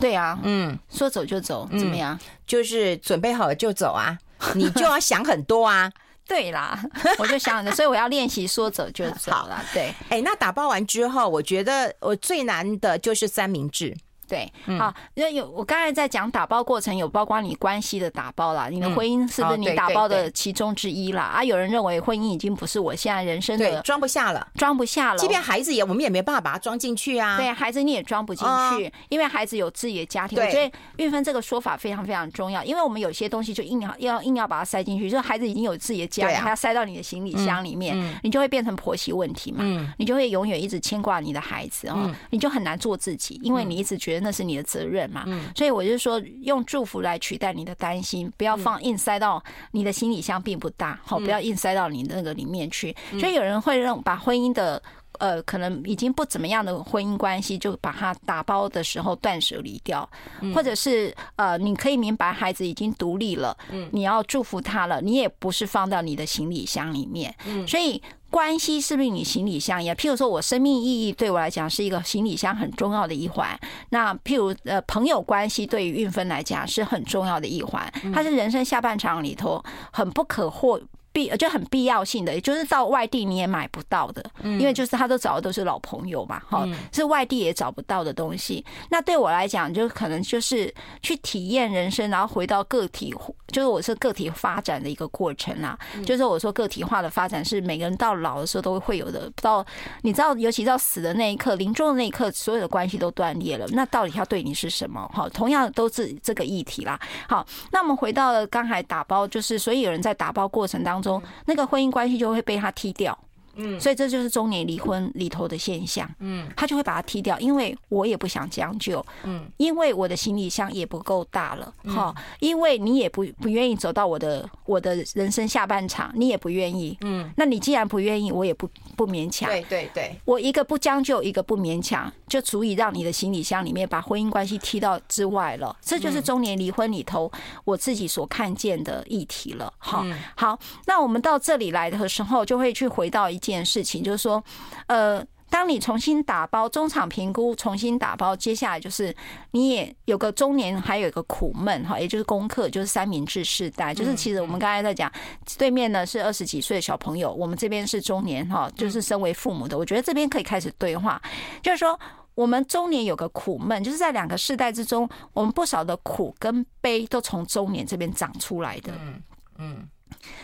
B: 对啊，嗯，说走就走，怎么样？
A: 就是准备好了就走啊，你就要想很多啊。
B: 对啦，我就想着，所以我要练习说走就走了。对，
A: 哎，那打包完之后，我觉得我最难的就是三明治。
B: 对，好，因为有我刚才在讲打包过程，有包括你关系的打包啦，你的婚姻是不是你打包的其中之一啦？啊，有人认为婚姻已经不是我现在人生的
A: 装不下了，
B: 装不下了。
A: 即便孩子也，我们也没办法把它装进去啊。
B: 对，孩子你也装不进去，因为孩子有自己的家庭。我觉得玉芬这个说法非常非常重要，因为我们有些东西就硬要要硬要把它塞进去，就是孩子已经有自己的家，还要塞到你的行李箱里面，你就会变成婆媳问题嘛。你就会永远一直牵挂你的孩子哦，你就很难做自己，因为你一直觉得那是你的责任嘛。所以我就说，用祝福来取代你的担心，不要放硬塞到你的行李箱，并不大，好，不要硬塞到你那个里面去。所以有人会让把婚姻的呃，可能已经不怎么样的婚姻关系，就把它打包的时候断舍离掉，或者是呃，你可以明白孩子已经独立了，你要祝福他了，你也不是放到你的行李箱里面，所以。关系是不是你行李箱一样？譬如说，我生命意义对我来讲是一个行李箱很重要的一环。那譬如呃，朋友关系对于运分来讲是很重要的一环，它是人生下半场里头很不可或。必就很必要性的，也就是到外地你也买不到的，因为就是他都找的都是老朋友嘛，哈，是外地也找不到的东西。那对我来讲，就可能就是去体验人生，然后回到个体，就是我是个体发展的一个过程啊。就是我说个体化的发展是每个人到老的时候都会有的。到你知道，尤其到死的那一刻，临终的那一刻，所有的关系都断裂了。那到底他对你是什么？哈，同样都是这个议题啦。好，那我们回到了刚才打包，就是所以有人在打包过程当中。中那个婚姻关系就会被他踢掉。嗯，所以这就是中年离婚里头的现象。嗯，他就会把它踢掉，因为我也不想将就。嗯，因为我的行李箱也不够大了。哈，因为你也不不愿意走到我的我的人生下半场，你也不愿意。嗯，那你既然不愿意，我也不不勉强。
A: 对对对，
B: 我一个不将就，一个不勉强，就足以让你的行李箱里面把婚姻关系踢到之外了。这就是中年离婚里头我自己所看见的议题了。好，好，那我们到这里来的时候，就会去回到一。件事情就是说，呃，当你重新打包中场评估，重新打包，接下来就是你也有个中年，还有一个苦闷哈，也就是功课，就是三明治世代，就是其实我们刚才在讲，对面呢是二十几岁的小朋友，我们这边是中年哈，就是身为父母的，我觉得这边可以开始对话，就是说我们中年有个苦闷，就是在两个世代之中，我们不少的苦跟悲都从中年这边长出来的，嗯嗯，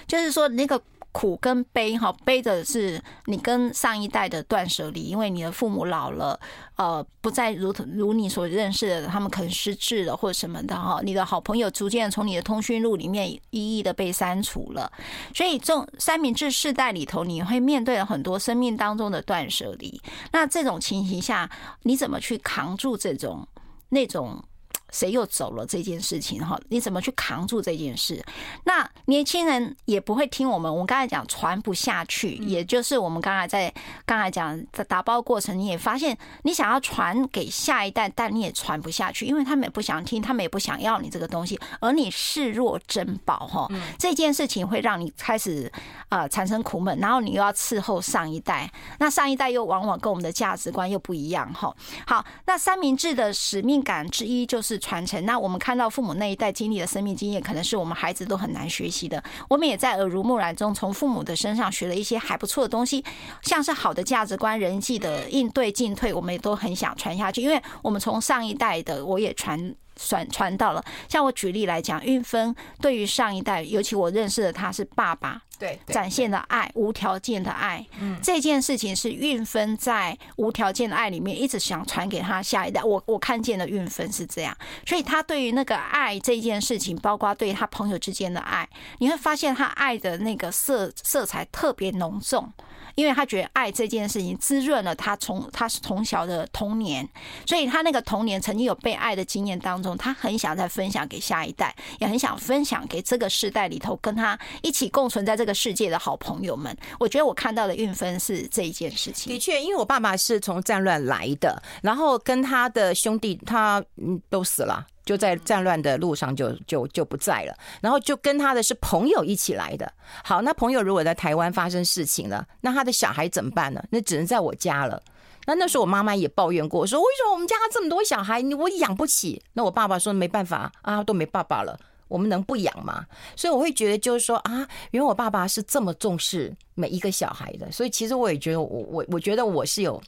B: 就是说那个。苦跟悲哈，悲的是你跟上一代的断舍离，因为你的父母老了，呃，不再如如你所认识的，他们可能失智了或者什么的哈。你的好朋友逐渐从你的通讯录里面一一的被删除了，所以这种三明治世代里头，你会面对了很多生命当中的断舍离。那这种情形下，你怎么去扛住这种那种？谁又走了这件事情哈？你怎么去扛住这件事？那年轻人也不会听我们。我们刚才讲传不下去，也就是我们刚才在刚才讲的打包过程，你也发现你想要传给下一代，但你也传不下去，因为他们也不想听，他们也不想要你这个东西，而你视若珍宝哈。这件事情会让你开始啊产生苦闷，然后你又要伺候上一代，那上一代又往往跟我们的价值观又不一样哈。好，那三明治的使命感之一就是。传承。那我们看到父母那一代经历的生命经验，可能是我们孩子都很难学习的。我们也在耳濡目染中，从父母的身上学了一些还不错的东西，像是好的价值观、人际的应对进退，我们也都很想传下去。因为我们从上一代的，我也传传传到了。像我举例来讲，运芬对于上一代，尤其我认识的他是爸爸。对，展现的爱，无条件的爱，嗯，这件事情是运芬在无条件的爱里面一直想传给他下一代。我我看见的运芬是这样，所以他对于那个爱这件事情，包括对他朋友之间的爱，你会发现他爱的那个色色彩特别浓重。因为他觉得爱这件事情滋润了他从他是从小的童年，所以他那个童年曾经有被爱的经验当中，他很想再分享给下一代，也很想分享给这个世代里头跟他一起共存在这个世界的好朋友们。我觉得我看到的运分是这一件事情。
A: 的确，因为我爸爸是从战乱来的，然后跟他的兄弟他嗯都死了。就在战乱的路上就就就不在了，然后就跟他的是朋友一起来的。好，那朋友如果在台湾发生事情了，那他的小孩怎么办呢？那只能在我家了。那那时候我妈妈也抱怨过，说为什么我们家这么多小孩，你我养不起？那我爸爸说没办法啊，都没爸爸了，我们能不养吗？所以我会觉得就是说啊，原来我爸爸是这么重视每一个小孩的。所以其实我也觉得我我我觉得我是有。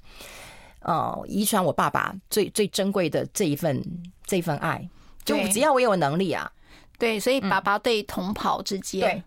A: 呃，遗传我爸爸最最珍贵的这一份这一份爱，就只要我有能力啊，
B: 对，所以爸爸对同袍之间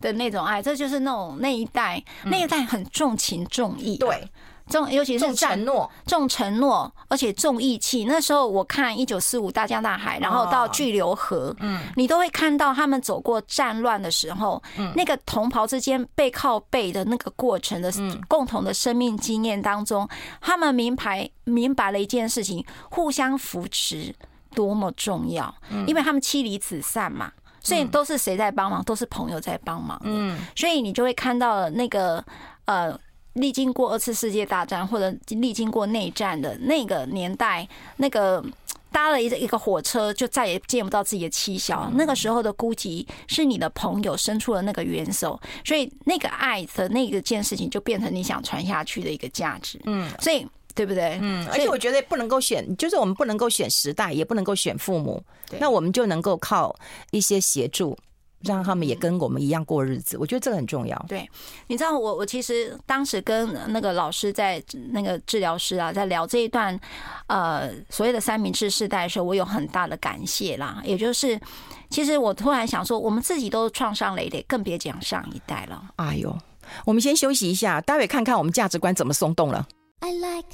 B: 的那种爱，这就是那种那一代那一代很重情重义，
A: 对。
B: 重，尤其是重承诺，重承诺，而且重义气。那时候我看一九四五大江大海，然后到巨流河，嗯，你都会看到他们走过战乱的时候，嗯，那个同袍之间背靠背的那个过程的共同的生命经验当中，他们明白明白了一件事情：互相扶持多么重要。因为他们妻离子散嘛，所以都是谁在帮忙？都是朋友在帮忙。嗯，所以你就会看到了那个呃。历经过二次世界大战或者历经过内战的那个年代，那个搭了一一个火车就再也见不到自己的妻小，那个时候的孤寂是你的朋友伸出了那个援手，所以那个爱的那个件事情就变成你想传下去的一个价值。嗯，所以对不对？嗯，
A: 而且我觉得不能够选，就是我们不能够选时代，也不能够选父母，那我们就能够靠一些协助。让他们也跟我们一样过日子，我觉得这个很重要。
B: 对，你知道我我其实当时跟那个老师在那个治疗师啊，在聊这一段呃所谓的三明治世代的时候，我有很大的感谢啦。也就是，其实我突然想说，我们自己都创伤累累，更别讲上一代了。
A: 哎呦，我们先休息一下，待会看看我们价值观怎么松动了。I like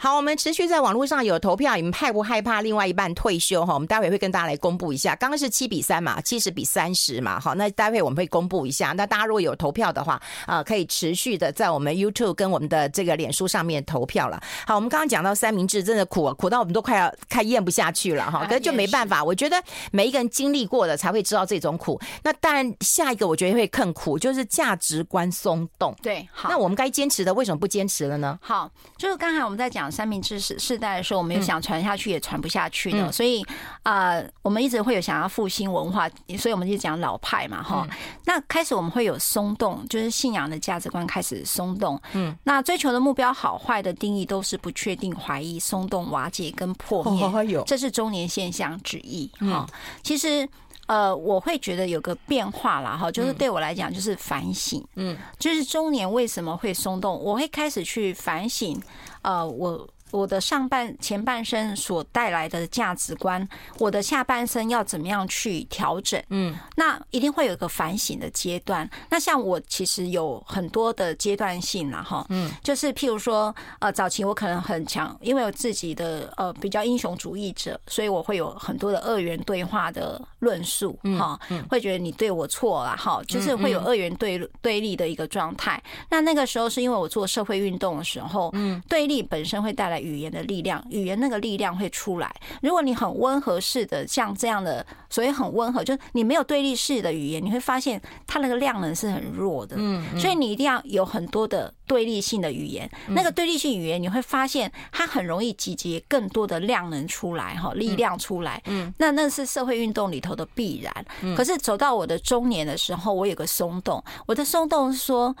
A: 好，我们持续在网络上有投票，你们害不害怕另外一半退休？哈，我们待会会跟大家来公布一下。刚刚是七比三嘛，七十比三十嘛。好，那待会我们会公布一下。那大家如果有投票的话，啊，可以持续的在我们 YouTube 跟我们的这个脸书上面投票了。好，我们刚刚讲到三明治真的苦啊，苦到我们都快要快咽不下去了哈。可是就没办法，我觉得每一个人经历过的才会知道这种苦。那当然，下一个我觉得会更苦，就是价值观松动。
B: 对，好，
A: 那我们该坚持的为什么不坚持了呢？
B: 好，就是刚才我们在讲。三明治世世代的时候，我们又想传下去也传不下去的，所以啊、呃，我们一直会有想要复兴文化，所以我们就讲老派嘛，哈。那开始我们会有松动，就是信仰的价值观开始松动。嗯，那追求的目标好坏的定义都是不确定、怀疑、松动、瓦解跟破灭，这是中年现象之一。哈，其实。呃，我会觉得有个变化啦，哈，就是对我来讲，就是反省，嗯，就是中年为什么会松动，我会开始去反省，啊，我。我的上半前半生所带来的价值观，我的下半生要怎么样去调整？嗯，那一定会有一个反省的阶段。那像我其实有很多的阶段性了哈，嗯，就是譬如说，呃，早期我可能很强，因为我自己的呃比较英雄主义者，所以我会有很多的二元对话的论述，哈，会觉得你对我错了，哈，就是会有二元对对立的一个状态。那那个时候是因为我做社会运动的时候，嗯，对立本身会带来。语言的力量，语言那个力量会出来。如果你很温和式的，像这样的，所以很温和，就是你没有对立式的语言，你会发现它那个量能是很弱的。嗯，所以你一定要有很多的对立性的语言。那个对立性语言，你会发现它很容易集结更多的量能出来，哈，力量出来。嗯，那那是社会运动里头的必然。可是走到我的中年的时候，我有个松动。我的松动是说。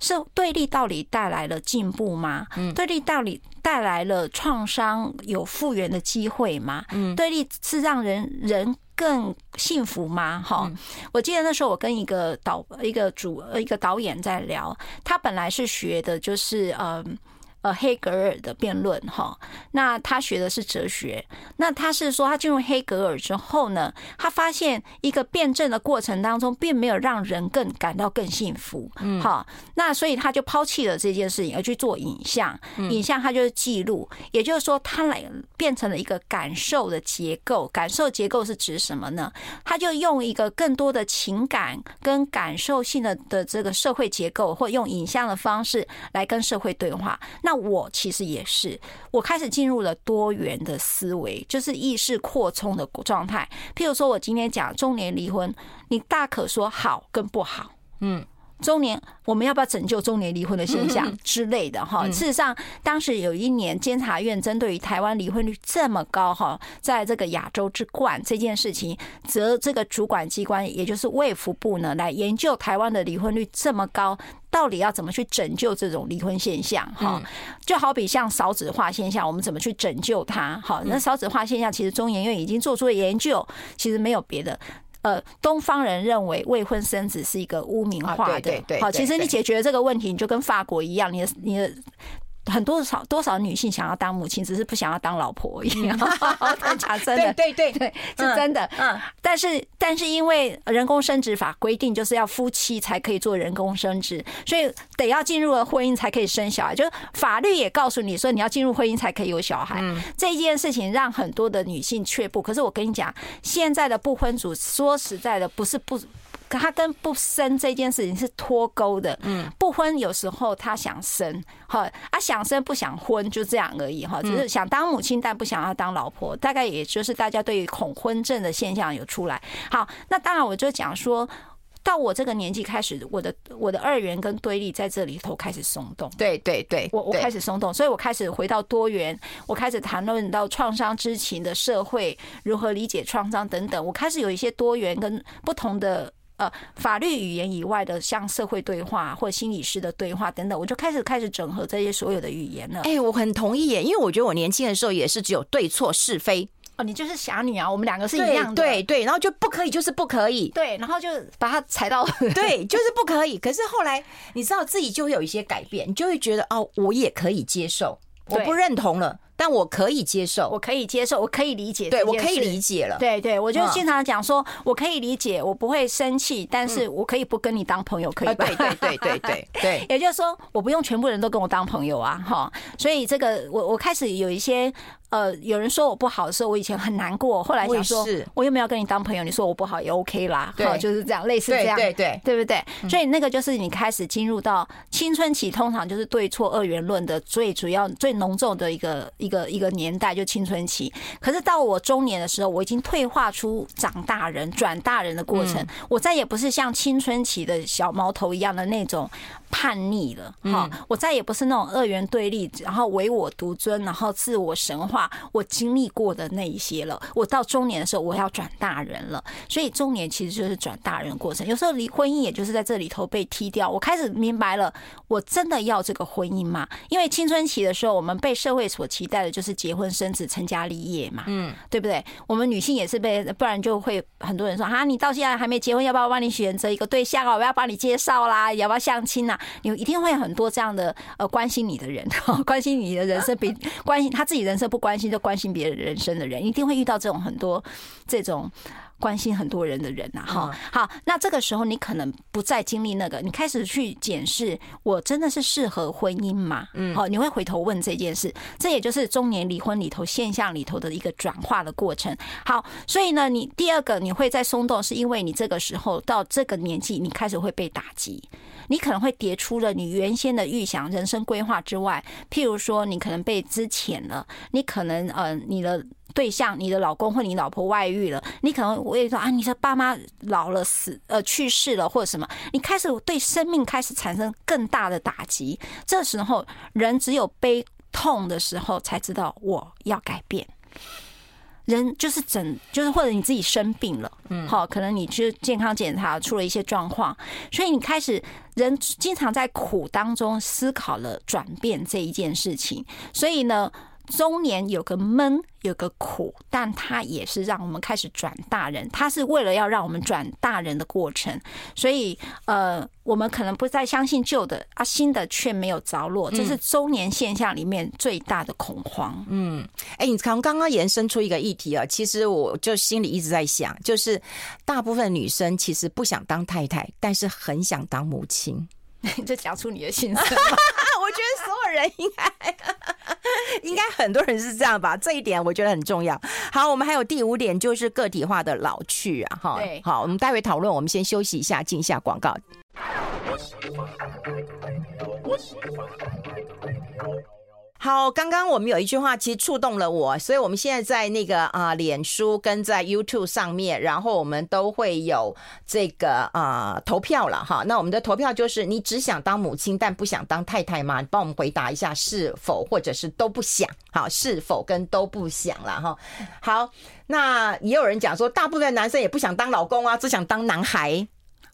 B: 是对立到底带来了进步吗？嗯对立到底带来了创伤有复原的机会吗？对立是让人人更幸福吗？哈，我记得那时候我跟一个导一个主一个导演在聊，他本来是学的就是嗯。呃，黑格尔的辩论哈，那他学的是哲学。那他是说，他进入黑格尔之后呢，他发现一个辩证的过程当中，并没有让人更感到更幸福。嗯，好，那所以他就抛弃了这件事情，而去做影像。影像他就是记录，也就是说，他来变成了一个感受的结构。感受结构是指什么呢？他就用一个更多的情感跟感受性的的这个社会结构，或用影像的方式来跟社会对话。那我其实也是，我开始进入了多元的思维，就是意识扩充的状态。譬如说，我今天讲中年离婚，你大可说好跟不好，嗯。中年，我们要不要拯救中年离婚的现象之类的哈？事实上，当时有一年监察院针对于台湾离婚率这么高哈，在这个亚洲之冠这件事情，则这个主管机关也就是卫福部呢，来研究台湾的离婚率这么高，到底要怎么去拯救这种离婚现象哈？就好比像少子化现象，我们怎么去拯救它？好，那少子化现象其实中研院已经做出了研究，其实没有别的。呃，东方人认为未婚生子是一个污名化的。
A: 对对。
B: 好，其实你解决了这个问题，你就跟法国一样，你的你的。很多少多少女性想要当母亲，只是不想要当老婆一样。讲真的，
A: 对对对对，
B: 是真的。嗯，但是但是因为人工生殖法规定，就是要夫妻才可以做人工生殖，所以得要进入了婚姻才可以生小孩。就是法律也告诉你说，你要进入婚姻才可以有小孩。这件事情让很多的女性却步。可是我跟你讲，现在的不婚族，说实在的，不是不。他跟不生这件事情是脱钩的，嗯，不婚有时候他想生，哈啊想生不想婚就这样而已，哈，只是想当母亲但不想要当老婆，大概也就是大家对于恐婚症的现象有出来。好，那当然我就讲说到我这个年纪开始，我的我的二元跟对立在这里头开始松动，
A: 对对对，
B: 我我开始松动，所以我开始回到多元，我开始谈论到创伤知情的社会如何理解创伤等等，我开始有一些多元跟不同的。呃，法律语言以外的，像社会对话或心理师的对话等等，我就开始开始整合这些所有的语言了。
A: 哎，我很同意耶，因为我觉得我年轻的时候也是只有对错是非。
B: 哦，你就是侠女啊，我们两个是一样的。
A: 对对，然后就不可以，就是不可以。
B: 对，然后就把它踩到。
A: 对，就是不可以。可是后来你知道自己就会有一些改变，你就会觉得哦，我也可以接受，我不认同了。但我可以接受，
B: 我可以接受，我可以理解。
A: 对，我可以理解了。
B: 对对，我就经常讲说，我可以理解，我不会生气，但是我可以不跟你当朋友，可以吧？
A: 对对对对对 对。
B: 也就是说，我不用全部人都跟我当朋友啊，哈。所以这个，我我开始有一些。呃，有人说我不好的时候，我以前很难过。后来想说，我又没有跟你当朋友，你说我不好也 OK 啦。好，就是这样，类似这样，
A: 对对
B: 对对不对？所以那个就是你开始进入到青春期，通常就是对错二元论的最主要、最浓重的一个一个一个年代，就青春期。可是到我中年的时候，我已经退化出长大人转大人的过程，我再也不是像青春期的小毛头一样的那种。叛逆了，哈！我再也不是那种二元对立，然后唯我独尊，然后自我神化。我经历过的那一些了。我到中年的时候，我要转大人了。所以中年其实就是转大人的过程。有时候离婚姻也就是在这里头被踢掉。我开始明白了，我真的要这个婚姻吗？因为青春期的时候，我们被社会所期待的就是结婚生子、成家立业嘛，嗯，对不对？我们女性也是被，不然就会很多人说啊，你到现在还没结婚，要不要帮你选择一个对象啊？我要帮你介绍啦，要不要相亲啊？你一定会有很多这样的呃关心你的人，关心你的人生比关心他自己人生不关关心就关心别人人生的人，一定会遇到这种很多这种关心很多人的人呐。哈，好，那这个时候你可能不再经历那个，你开始去检视我真的是适合婚姻吗？嗯，好，你会回头问这件事，这也就是中年离婚里头现象里头的一个转化的过程。好，所以呢，你第二个你会在松动，是因为你这个时候到这个年纪，你开始会被打击。你可能会跌出了你原先的预想人生规划之外，譬如说你可能被之前了，你可能呃你的对象、你的老公或你老婆外遇了，你可能我也说啊，你的爸妈老了死呃去世了或者什么，你开始对生命开始产生更大的打击。这时候人只有悲痛的时候才知道我要改变。人就是整，就是或者你自己生病了，嗯，好，可能你去健康检查出了一些状况，所以你开始人经常在苦当中思考了转变这一件事情，所以呢。中年有个闷，有个苦，但它也是让我们开始转大人。它是为了要让我们转大人的过程，所以呃，我们可能不再相信旧的啊，新的却没有着落。这是中年现象里面最大的恐慌。嗯，
A: 哎，你从刚刚延伸出一个议题啊，其实我就心里一直在想，就是大部分女生其实不想当太太，但是很想当母亲。
B: 就讲出你的心声，
A: 我觉得所有人应该 应该很多人是这样吧，这一点我觉得很重要。好，我们还有第五点，就是个体化的老去啊，哈，好，我们待会讨论，我们先休息一下，进一下广告。好，刚刚我们有一句话其实触动了我，所以我们现在在那个啊，脸书跟在 YouTube 上面，然后我们都会有这个啊投票了哈。那我们的投票就是你只想当母亲，但不想当太太吗？你帮我们回答一下是否或者是都不想。好，是否跟都不想了哈。好，那也有人讲说，大部分男生也不想当老公啊，只想当男孩。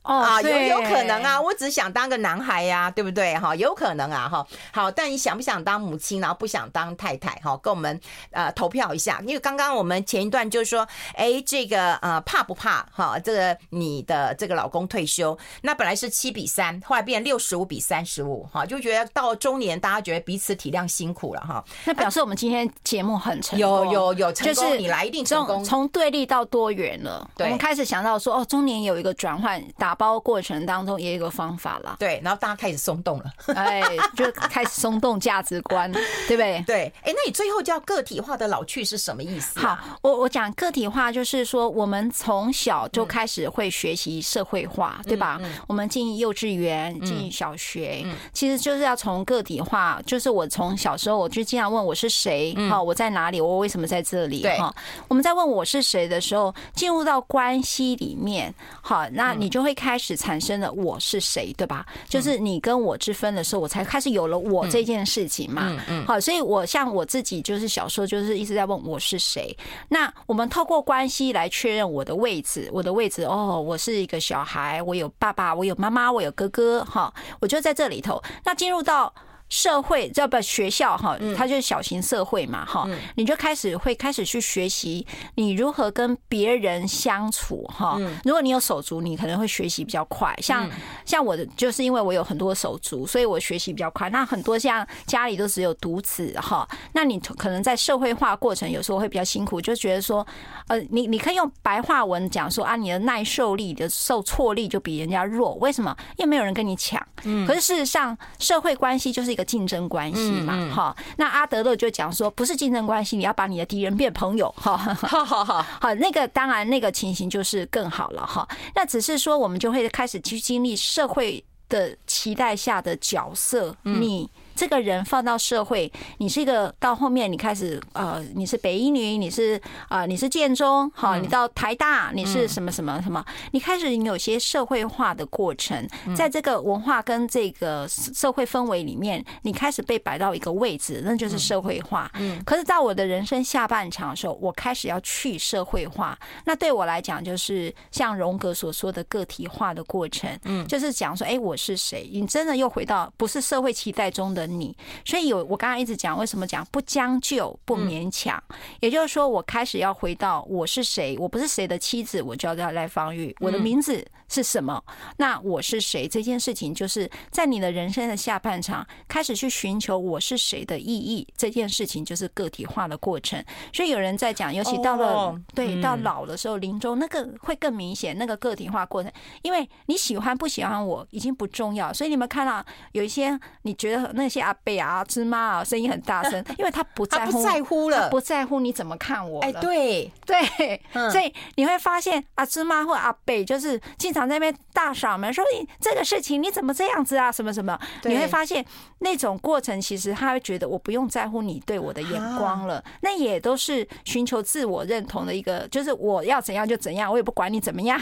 B: 哦
A: 啊，有有可能啊，我只想当个男孩呀、啊，对不对？哈，有可能啊，哈。好，但你想不想当母亲，然后不想当太太？哈，跟我们呃投票一下。因为刚刚我们前一段就是说，哎，这个呃怕不怕？哈，这个你的这个老公退休，那本来是七比三，后来变六十五比三十五，哈，就觉得到中年大家觉得彼此体谅辛苦了，哈。
B: 那表示我们今天节目很成功，
A: 有有有成功，
B: 就是
A: 你来一定成功，
B: 从对立到多元了。
A: 对，
B: 我们开始想到说，哦，中年有一个转换打包过程当中也有一个方法啦。
A: 对，然后大家开始松动了，
B: 哎，就开始松动价值观，对不对？
A: 对，哎，那你最后叫个体化的老去是什么意思啊？
B: 好，我我讲个体化就是说，我们从小就开始会学习社会化，嗯、对吧？嗯、我们进幼稚园、进小学，嗯、其实就是要从个体化。就是我从小时候我就经常问我是谁，哈、嗯，我在哪里，我为什么在这里？
A: 对，
B: 哈，我们在问我是谁的时候，进入到关系里面，好，那你就会开始产生了我是谁，对吧？就是你跟我之分的时候，我才开始有了我这件事情嘛。好，所以我像我自己，就是小时候就是一直在问我是谁。那我们透过关系来确认我的位置，我的位置哦，我是一个小孩，我有爸爸，我有妈妈，我有哥哥，哈，我就在这里头。那进入到。社会这不学校哈，它就是小型社会嘛哈，你就开始会开始去学习你如何跟别人相处哈。如果你有手足，你可能会学习比较快。像像我的就是因为我有很多手足，所以我学习比较快。那很多像家里都只有独子哈，那你可能在社会化过程有时候会比较辛苦，就觉得说呃，你你可以用白话文讲说啊，你的耐受力的受挫力就比人家弱，为什么？因为没有人跟你抢。可是事实上社会关系就是一个。竞争关系嘛，哈，那阿德勒就讲说，不是竞争关系，你要把你的敌人变朋友，哈，好好好，好，那个当然那个情形就是更好了，哈，那只是说我们就会开始去经历社会的期待下的角色，你。这个人放到社会，你是一个到后面你开始呃，你是北一女，你是啊、呃，你是建中，好，你到台大，你是什么什么什么，你开始你有些社会化的过程，在这个文化跟这个社会氛围里面，你开始被摆到一个位置，那就是社会化。嗯，可是到我的人生下半场的时候，我开始要去社会化，那对我来讲就是像荣格所说的个体化的过程，嗯，就是讲说，哎，我是谁？你真的又回到不是社会期待中的。你，所以有我刚刚一直讲，为什么讲不将就不勉强？也就是说，我开始要回到我是谁，我不是谁的妻子，我就要叫赖芳玉，我的名字是什么？那我是谁？这件事情就是在你的人生的下半场开始去寻求我是谁的意义。这件事情就是个体化的过程。所以有人在讲，尤其到了对到老的时候，临终那个会更明显，那个个体化过程，因为你喜欢不喜欢我已经不重要。所以你们看到有一些你觉得那些。阿贝啊，芝麻啊，声音很大声，因为他不在乎，不在乎了，不在乎你怎么看我。哎，对对，所以你会发现阿芝麻或阿贝就是经常在那边大嗓门说：“你这个事情你怎么这样子啊？什么什么？”你会发现那种过程，其实他会觉得我不用在乎你对我的眼光了。那也都是寻求自我认同的一个，就是我要怎样就怎样，我也不管你怎么样，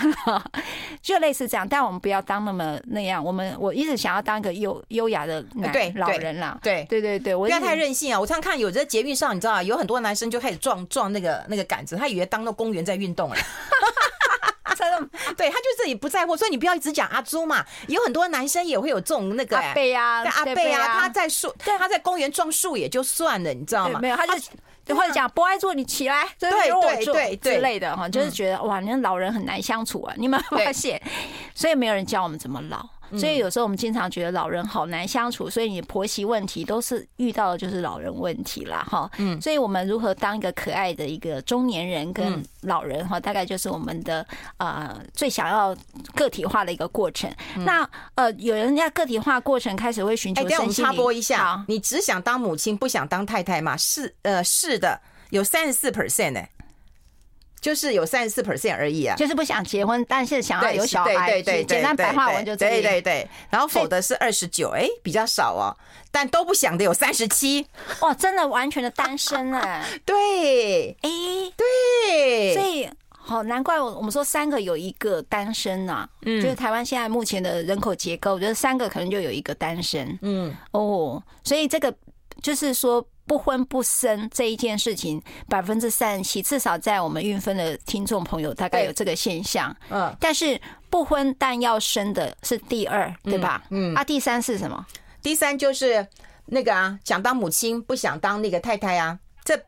B: 就类似这样。但我们不要当那么那样。我们我一直想要当一个优优雅的对老人。人啦，对对对对，我不要太任性啊！我常常看有在捷运上，你知道啊，有很多男生就开始撞撞那个那个杆子，他以为当到公园在运动了。真的，对，他就自己不在乎，所以你不要一直讲阿朱嘛。有很多男生也会有这种那个阿贝啊，阿贝啊，他在树，对，他在公园撞树也就算了，你知道吗？没有，他就或者讲不爱做，你起来，对对对之类的哈，就是觉得哇，那老人很难相处啊，你有没有发现？所以没有人教我们怎么老。所以有时候我们经常觉得老人好难相处，所以你婆媳问题都是遇到的就是老人问题啦。哈。嗯，所以我们如何当一个可爱的一个中年人跟老人哈，大概就是我们的呃最想要个体化的一个过程。那呃，有人家个体化过程开始会寻求，哎，让我们插播一下，你只想当母亲不想当太太吗？是呃是的，有三十四 percent 呢。就是有三十四 percent 而已啊，就是不想结婚，但是想要有小孩。对对对，简单白话文就这样。对对对，然后否的是二十九，哎，比较少哦。但都不想的有三十七，哇，真的完全的单身哎。对，哎，对，所以好难怪我我们说三个有一个单身呐，嗯，就是台湾现在目前的人口结构，我觉得三个可能就有一个单身，嗯，哦，所以这个就是说。不婚不生这一件事情，百分之三十七，至少在我们运分的听众朋友大概有这个现象。嗯，但是不婚但要生的是第二，对吧？嗯，啊，第三是什么？
A: 第三就是那个啊，想当母亲不想当那个太太啊，这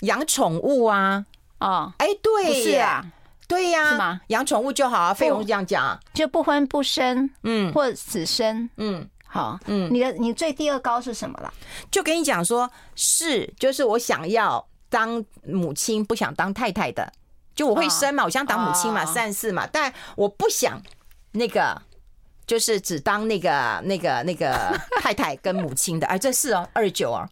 A: 养宠物啊，
B: 哦，
A: 哎，对，
B: 是啊。
A: 对呀，
B: 是吗？
A: 养宠物就好啊，费用这样讲，
B: 就不婚不生，嗯，或者只生，
A: 嗯，
B: 好，嗯，你的你最第二高是什么了？
A: 就跟你讲说，是就是我想要当母亲，不想当太太的，就我会生嘛，我想当母亲嘛，三十四嘛，但我不想那个，就是只当那个那个那个太太跟母亲的，哎，这是哦，二九哦。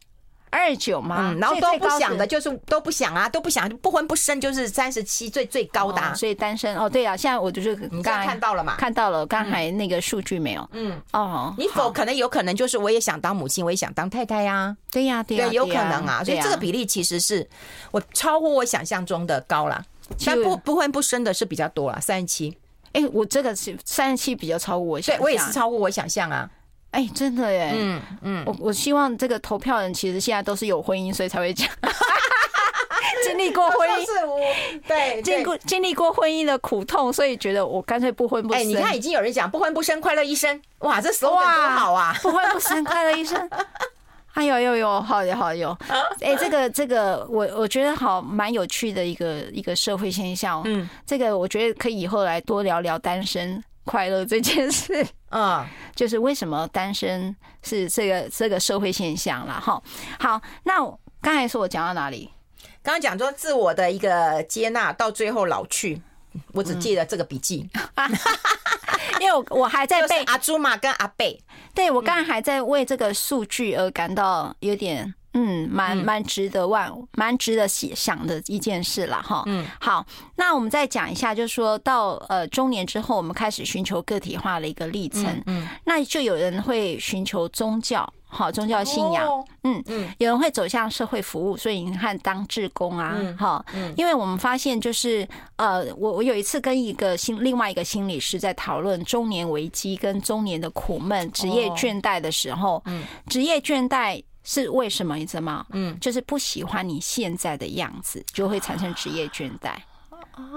B: 二十九吗？
A: 然后都不想的，就是都不想啊，都不想，不婚不生，就是三十七最最高的，
B: 所以单身哦。对啊，现在我就是
A: 你刚才看到了嘛？
B: 看到了，刚才那个数据没有？嗯，哦，
A: 你否可能有可能就是我也想当母亲，我也想当太太呀？
B: 对呀，对
A: 呀，有可能啊。所以这个比例其实是我超乎我想象中的高了，但不不婚不生的是比较多了，三十七。
B: 哎，我这个是三十七比较超乎我想象，
A: 对我也是超乎我想象啊。
B: 哎、欸，真的耶！嗯嗯，我我希望这个投票人其实现在都是有婚姻，所以才会讲 经历过婚姻，
A: 是对，
B: 经过经历过婚姻的苦痛，所以觉得我干脆不婚不生。哎、
A: 欸，你看已经有人讲不婚不生，快乐一生，哇，这 slogan 多好啊！
B: 不婚不生，快乐一生。哎呦呦呦，好有好有！哎、欸，这个这个，我我觉得好蛮有趣的一个一个社会现象。嗯，这个我觉得可以以后来多聊聊单身。快乐这件事，嗯，就是为什么单身是这个这个社会现象了哈。好，那刚才说我讲到哪里？
A: 刚刚讲说自我的一个接纳，到最后老去，我只记得这个笔记，
B: 因为我我还在背
A: 阿朱玛跟阿贝，
B: 对我刚才还在为这个数据而感到有点。嗯，蛮蛮值得万，蛮值得想的一件事了哈。嗯，好，那我们再讲一下，就是说到呃中年之后，我们开始寻求个体化的一个历程。嗯，那就有人会寻求宗教，好宗教信仰。嗯嗯，有人会走向社会服务，所以你看当志工啊，哈，因为我们发现就是呃，我我有一次跟一个心另外一个心理师在讨论中年危机跟中年的苦闷、职业倦怠的时候，嗯，职业倦怠。是为什么你知道吗？嗯，就是不喜欢你现在的样子，就会产生职业倦怠。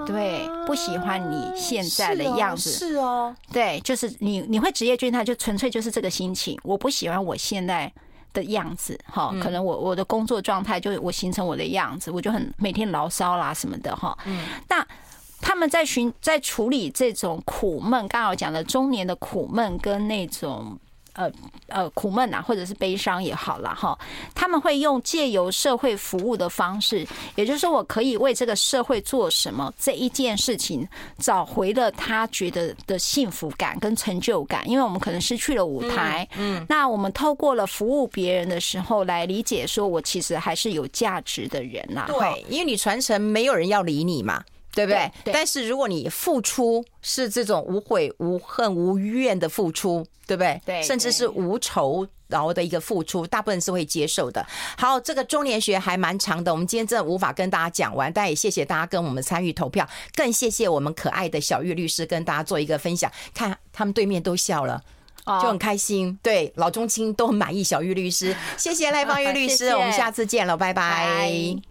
B: 对，不喜欢你现在的样子，
A: 是哦。
B: 对，就是你你会职业倦怠，就纯粹就是这个心情。我不喜欢我现在的样子，哈，可能我我的工作状态就是我形成我的样子，我就很每天牢骚啦什么的，哈。嗯，那他们在寻在处理这种苦闷，刚好讲的中年的苦闷跟那种。呃呃，苦闷啊，或者是悲伤也好了哈，他们会用借由社会服务的方式，也就是说，我可以为这个社会做什么这一件事情，找回了他觉得的幸福感跟成就感。因为我们可能失去了舞台，嗯，那我们透过了服务别人的时候，来理解说我其实还是有价值的人呐。
A: 对，因为你传承，没有人要理你嘛。对不对？对，但是如果你付出是这种无悔、无恨、无怨的付出，对不对？对，甚至是无酬然后的一个付出，大部分是会接受的。好，这个中年学还蛮长的，我们今天真的无法跟大家讲完，但也谢谢大家跟我们参与投票，更谢谢我们可爱的小玉律师跟大家做一个分享。看他们对面都笑了，就很开心。对，老中青都很满意小玉律师，谢谢赖芳玉律师，我们下次见了，拜拜。